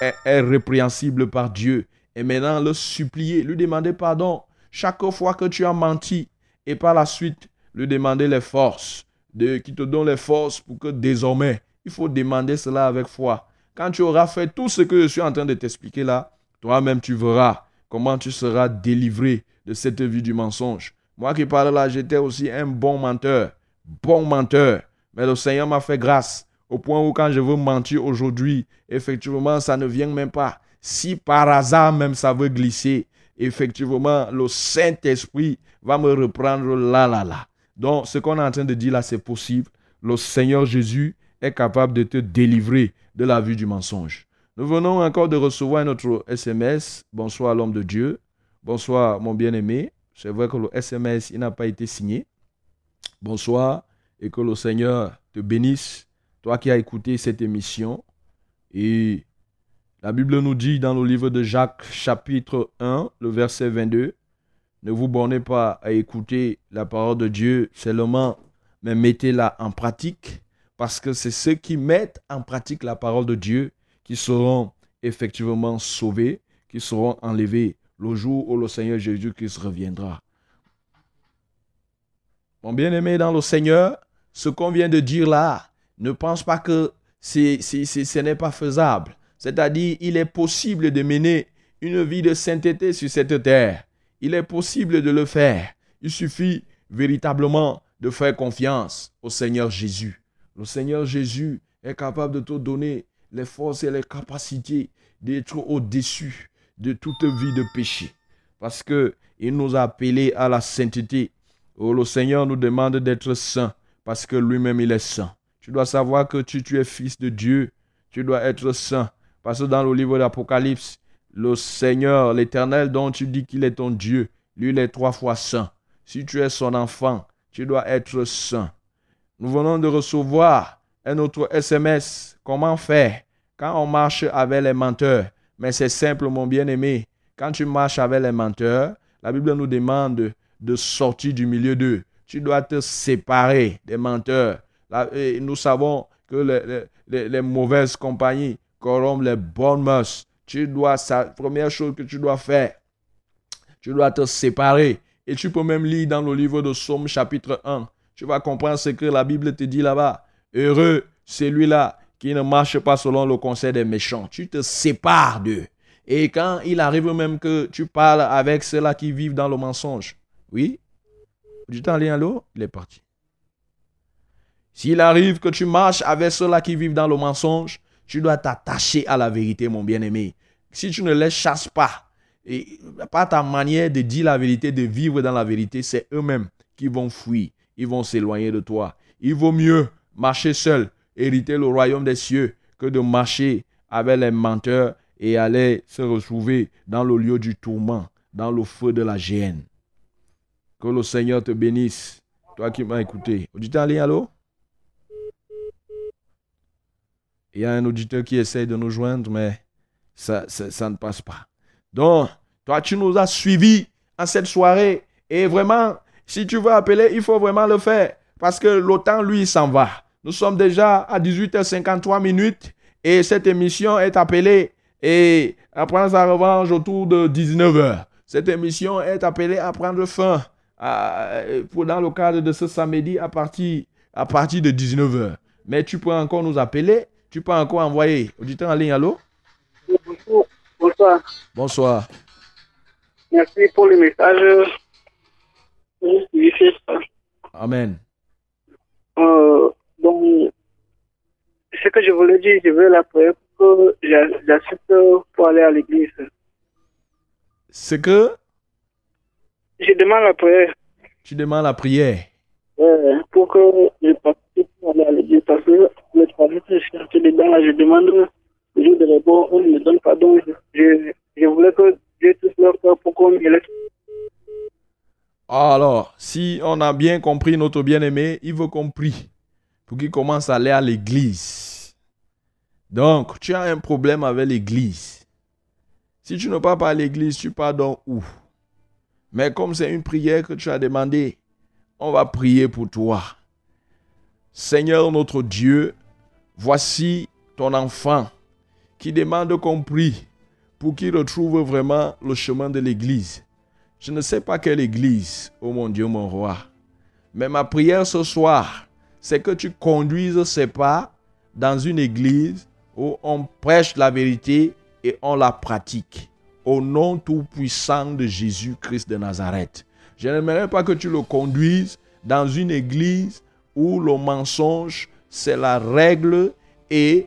est, répréhensible par Dieu. Et maintenant, le supplier, lui demander pardon chaque fois que tu as menti et par la suite, lui demander les forces qui te donne les forces pour que désormais, il faut demander cela avec foi. Quand tu auras fait tout ce que je suis en train de t'expliquer là, toi-même tu verras comment tu seras délivré de cette vie du mensonge. Moi qui parle là, j'étais aussi un bon menteur, bon menteur. Mais le Seigneur m'a fait grâce au point où quand je veux mentir aujourd'hui, effectivement, ça ne vient même pas. Si par hasard même ça veut glisser, effectivement, le Saint-Esprit va me reprendre là, là, là. Donc, ce qu'on est en train de dire là, c'est possible. Le Seigneur Jésus est capable de te délivrer de la vue du mensonge. Nous venons encore de recevoir notre SMS. Bonsoir l'homme de Dieu. Bonsoir mon bien-aimé. C'est vrai que le SMS, n'a pas été signé. Bonsoir et que le Seigneur te bénisse. Toi qui as écouté cette émission. Et la Bible nous dit dans le livre de Jacques chapitre 1, le verset 22, ne vous bornez pas à écouter la parole de Dieu seulement, mais mettez-la en pratique, parce que c'est ceux qui mettent en pratique la parole de Dieu qui seront effectivement sauvés, qui seront enlevés le jour où le Seigneur Jésus-Christ reviendra. Mon bien-aimé dans le Seigneur, ce qu'on vient de dire là, ne pense pas que ce n'est pas faisable. C'est-à-dire, il est possible de mener une vie de sainteté sur cette terre. Il est possible de le faire. Il suffit véritablement de faire confiance au Seigneur Jésus. Le Seigneur Jésus est capable de te donner les forces et les capacités d'être au-dessus de toute vie de péché. Parce que il nous a appelés à la sainteté. Oh, le Seigneur nous demande d'être saint parce que lui-même il est saint. Tu dois savoir que tu, tu es fils de Dieu. Tu dois être saint. Parce que dans le livre d'Apocalypse, le Seigneur, l'Éternel dont tu dis qu'il est ton Dieu, lui il est trois fois saint. Si tu es son enfant, tu dois être saint. Nous venons de recevoir un autre SMS. Comment faire quand on marche avec les menteurs? Mais c'est simple, mon bien-aimé. Quand tu marches avec les menteurs, la Bible nous demande de sortir du milieu d'eux. Tu dois te séparer des menteurs. nous savons que les, mauvaises compagnies corrompent les bonnes mœurs. Tu dois, première chose que tu dois faire, tu dois te séparer. Et tu peux même lire dans le livre de Somme chapitre 1. Tu vas comprendre ce que la Bible te dit là-bas. Heureux celui-là qui ne marche pas selon le conseil des méchants. Tu te sépares d'eux. Et quand il arrive même que tu parles avec ceux-là qui vivent dans le mensonge, oui, du temps à l'eau, il est parti. S'il arrive que tu marches avec ceux-là qui vivent dans le mensonge, tu dois t'attacher à la vérité, mon bien-aimé. Si tu ne les chasses pas, et pas ta manière de dire la vérité, de vivre dans la vérité, c'est eux-mêmes qui vont fuir, ils vont s'éloigner de toi. Il vaut mieux marcher seul, hériter le royaume des cieux, que de marcher avec les menteurs et aller se retrouver dans le lieu du tourment, dans le feu de la géhenne. Que le Seigneur te bénisse. Toi qui m'as écouté. Allô? Il y a un auditeur qui essaie de nous joindre, mais ça, ne passe pas. Donc, toi, tu nous as suivis en cette soirée. Et vraiment, si tu veux appeler, il faut vraiment le faire. Parce que temps, lui, s'en va. Nous sommes déjà à 18h53 minutes. Et cette émission est appelée et à prendre sa revanche autour de 19h. Cette émission est appelée à prendre fin pour, dans le cadre de ce samedi à partir, à partir de 19h. Mais tu peux encore nous appeler, tu peux encore envoyer. Auditeur en ligne, allô? Bonsoir. Bonsoir. Merci pour le message. Amen. Euh, donc, ce que je voulais dire, je veux la prière que j'accepte pour aller à l'église. C'est que? Je demande la prière. Tu demandes la prière Ouais, pour que je participe à l'église. Parce que le travail que je cherche dedans, je demande le jour de repos, on ne me donne pas. Donc, je, voulais que Dieu touche leur cœur pour qu'on me laisse. Alors, si on a bien compris notre bien-aimé, il veut qu'on prie pour qu'il commence à aller à l'église. Donc, tu as un problème avec l'église. Si tu ne pars pas à l'église, tu pars dans où? Mais comme c'est une prière que tu as demandé, on va prier pour toi. Seigneur notre Dieu, voici ton enfant qui demande qu'on prie pour qu'il retrouve vraiment le chemin de l'église. Je ne sais pas quelle église, oh mon Dieu, mon roi. Mais ma prière ce soir, c'est que tu conduises ses pas dans une église où on prêche la vérité et on la pratique. Au nom tout-puissant de Jésus-Christ de Nazareth. Je n'aimerais pas que tu le conduises dans une église où le mensonge, c'est la règle et,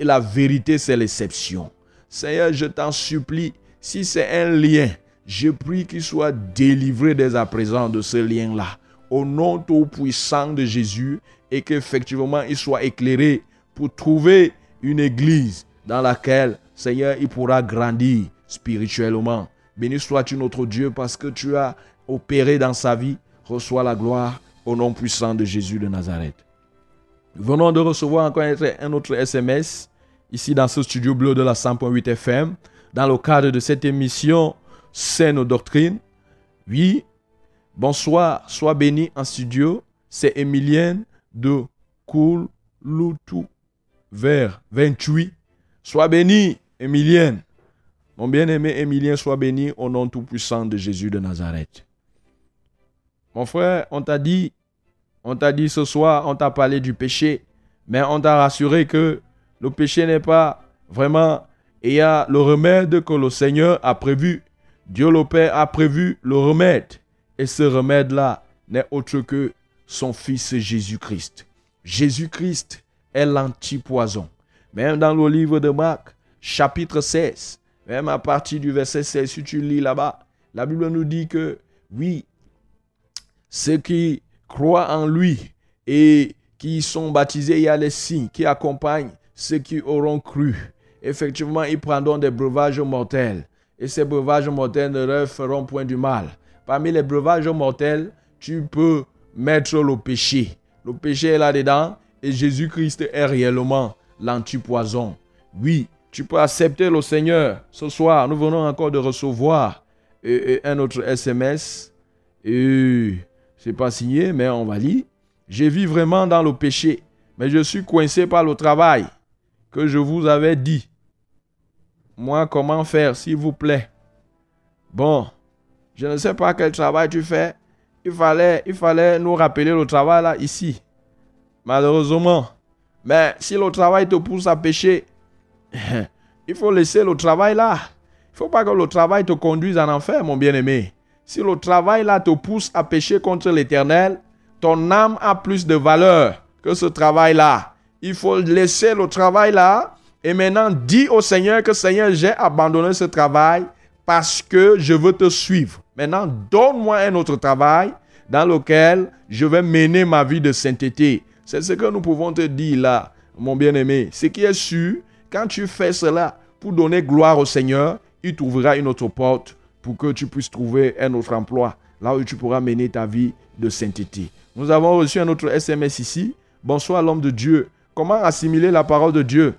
la vérité, c'est l'exception. Seigneur, je t'en supplie, si c'est un lien, je prie qu'il soit délivré dès à présent de ce lien-là. Au nom tout-puissant de Jésus et qu'effectivement il soit éclairé pour trouver une église dans laquelle, Seigneur, il pourra grandir spirituellement. Béni sois-tu notre Dieu parce que tu as opéré dans sa vie. Reçois la gloire au nom puissant de Jésus de Nazareth. venons de recevoir encore un autre SMS ici dans ce studio bleu de la 100.8 FM dans le cadre de cette émission Saine Doctrine. Oui, bonsoir, sois béni en studio. C'est Emilienne de Kouloutou vers 28. Sois béni, Émilienne. Mon bien-aimé Émilien, sois béni au nom tout-puissant de Jésus de Nazareth. Mon frère, on t'a dit, on t'a dit ce soir, on t'a parlé du péché, mais on t'a rassuré que le péché n'est pas vraiment, il y a le remède que le Seigneur a prévu. Dieu le Père a prévu le remède. Et ce remède-là n'est autre que son Fils Jésus-Christ. Jésus-Christ est l'antipoison. Même dans le livre de Marc, chapitre 16, même à partir du verset 16, si tu lis là-bas, la Bible nous dit que oui, ceux qui croient en lui et qui sont baptisés, il y a les signes qui accompagnent ceux qui auront cru. Effectivement, ils prendront des breuvages mortels. Et ces breuvages mortels ne leur feront point du mal. Parmi les breuvages mortels, tu peux mettre le péché. Le péché est là-dedans et Jésus-Christ est réellement l'antipoison. Oui, tu peux accepter le Seigneur. Ce soir, nous venons encore de recevoir euh, euh, un autre SMS. Et c'est pas signé, mais on va lire. Je vis vraiment dans le péché, mais je suis coincé par le travail que je vous avais dit. Moi, comment faire, s'il vous plaît? Bon, je ne sais pas quel travail tu fais. Il fallait, il fallait nous rappeler le travail là, ici. Malheureusement. Mais si le travail te pousse à pécher, il faut laisser le travail là. Il ne faut pas que le travail te conduise en enfer, mon bien-aimé. Si le travail là te pousse à pécher contre l'éternel, ton âme a plus de valeur que ce travail là. Il faut laisser le travail là et maintenant dis au Seigneur que Seigneur, j'ai abandonné ce travail parce que je veux te suivre. Maintenant, donne-moi un autre travail dans lequel je vais mener ma vie de sainteté. C'est ce que nous pouvons te dire là, mon bien-aimé. Ce qui est sûr, quand tu fais cela pour donner gloire au Seigneur, il t'ouvrira une autre porte pour que tu puisses trouver un autre emploi, là où tu pourras mener ta vie de sainteté. Nous avons reçu un autre SMS ici. Bonsoir l'homme de Dieu. Comment assimiler la parole de Dieu?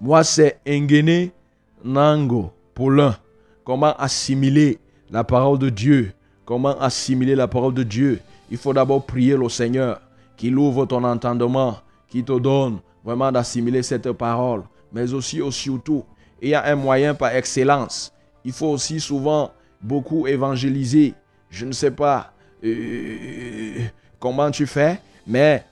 Moi, c'est Engene Nango, Paulin. Comment assimiler la parole de Dieu? Comment assimiler la parole de Dieu? Il faut d'abord prier le Seigneur, qu'il ouvre ton entendement, qu'il te donne vraiment d'assimiler cette parole. Mais aussi, surtout, il y a un moyen par excellence. Il faut aussi souvent beaucoup évangéliser. Je ne sais pas euh, comment tu fais, mais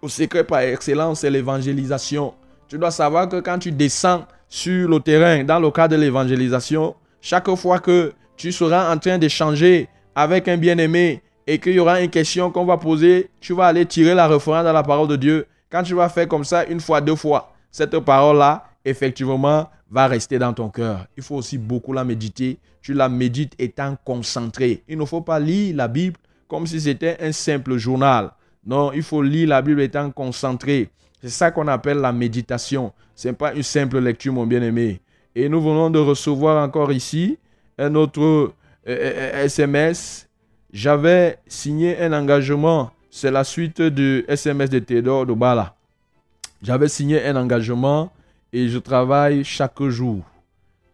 au secret par excellence, c'est l'évangélisation. Tu dois savoir que quand tu descends sur le terrain, dans le cadre de l'évangélisation, chaque fois que tu seras en train d'échanger avec un bien-aimé et qu'il y aura une question qu'on va poser, tu vas aller tirer la référence dans la parole de Dieu. Quand tu vas faire comme ça une fois, deux fois, cette parole-là, effectivement, va rester dans ton cœur. Il faut aussi beaucoup la méditer. Tu la médites étant concentré. Il ne faut pas lire la Bible comme si c'était un simple journal. Non, il faut lire la Bible étant concentré. C'est ça qu'on appelle la méditation. Ce n'est pas une simple lecture, mon bien-aimé. Et nous venons de recevoir encore ici un autre SMS. J'avais signé un engagement. C'est la suite du SMS de Théodore Bala. J'avais signé un engagement et je travaille chaque jour.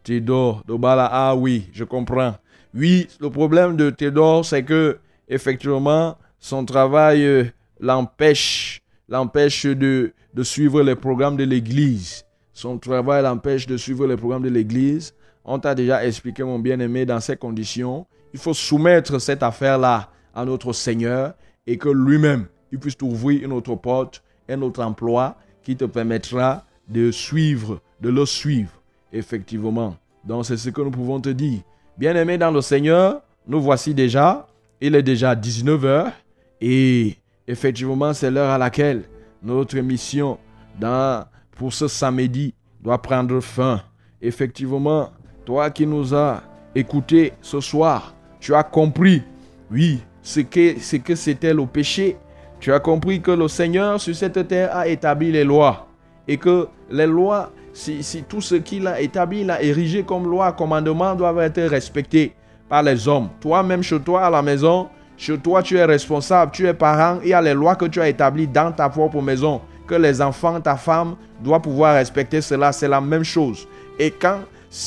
Théodore Bala, ah oui, je comprends. Oui, le problème de Théodore, c'est que effectivement, son travail euh, l'empêche, l'empêche de, de suivre les programmes de l'Église. Son travail l'empêche de suivre les programmes de l'Église. On t'a déjà expliqué, mon bien-aimé, dans ces conditions, il faut soumettre cette affaire-là à notre Seigneur et que lui-même, il puisse t'ouvrir une autre porte, un autre emploi qui te permettra de suivre, de le suivre, effectivement. Donc, c'est ce que nous pouvons te dire. Bien-aimé dans le Seigneur, nous voici déjà. Il est déjà 19h et effectivement, c'est l'heure à laquelle notre émission dans, pour ce samedi doit prendre fin. Effectivement, toi qui nous as écoutés ce soir, tu as compris, oui, ce que c'était le péché. Tu as compris que le Seigneur sur cette terre a établi les lois et que les lois, si, tout ce qu'il a établi, il a érigé comme loi, commandement doivent être respectés par les hommes. Toi-même chez toi à la maison, chez toi tu es responsable, tu es parent, il y a les lois que tu as établies dans ta propre maison, que les enfants, ta femme doivent pouvoir respecter cela, c'est la même chose. Et quand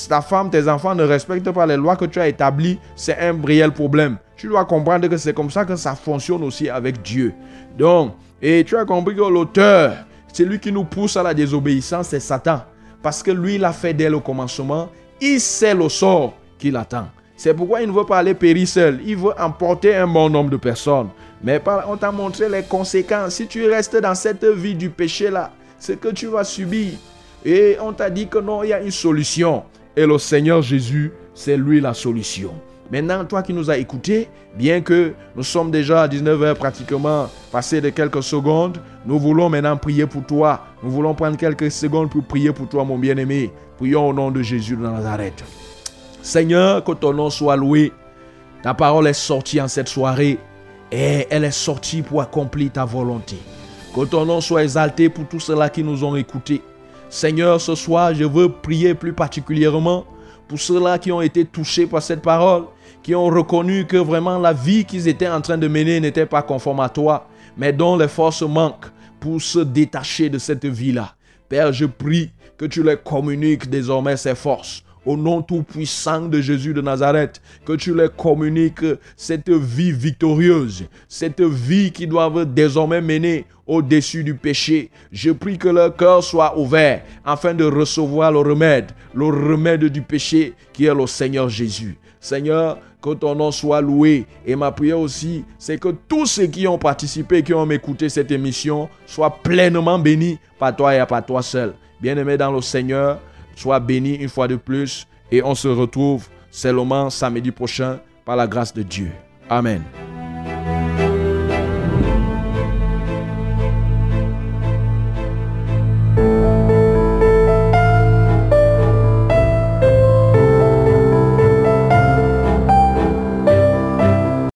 ta femme, tes enfants ne respectent pas les lois que tu as établies, c'est un réel problème. Tu dois comprendre que c'est comme ça que ça fonctionne aussi avec Dieu. Donc, et tu as compris que l'auteur, c'est lui qui nous pousse à la désobéissance, c'est Satan. Parce que lui, il a fait dès le commencement, il sait le sort qu'il attend. C'est pourquoi il ne veut pas aller périr seul. Il veut emporter un bon nombre de personnes. Mais on t'a montré les conséquences. Si tu restes dans cette vie du péché-là, ce que tu vas subir, Et on t'a dit que non, il y a une solution. Et le Seigneur Jésus, c'est lui la solution. Maintenant, toi qui nous as écoutés, bien que nous sommes déjà à 19h pratiquement passé de quelques secondes, nous voulons maintenant prier pour toi. Nous voulons prendre quelques secondes pour prier pour toi, mon bien-aimé. Prions au nom de Jésus de Nazareth. Seigneur, que ton nom soit loué. Ta parole est sortie en cette soirée et elle est sortie pour accomplir ta volonté. Que ton nom soit exalté pour tous ceux-là qui nous ont écoutés. Seigneur, ce soir, je veux prier plus particulièrement pour ceux-là qui ont été touchés par cette parole, qui ont reconnu que vraiment la vie qu'ils étaient en train de mener n'était pas conforme à toi, mais dont les forces manquent pour se détacher de cette vie-là. Père, je prie que tu les communiques désormais ces forces au nom tout-puissant de Jésus de Nazareth, que tu les communiques cette vie victorieuse, cette vie qui doivent désormais mener au-dessus du péché. Je prie que leur cœur soit ouvert afin de recevoir le remède, le remède du péché qui est le Seigneur Jésus. Seigneur, que ton nom soit loué. Et ma prière aussi, c'est que tous ceux qui ont participé, qui ont écouté cette émission, soient pleinement bénis par toi et par toi seul. Bien-aimé dans le Seigneur, sois béni une fois de plus. Et on se retrouve seulement samedi prochain par la grâce de Dieu. Amen.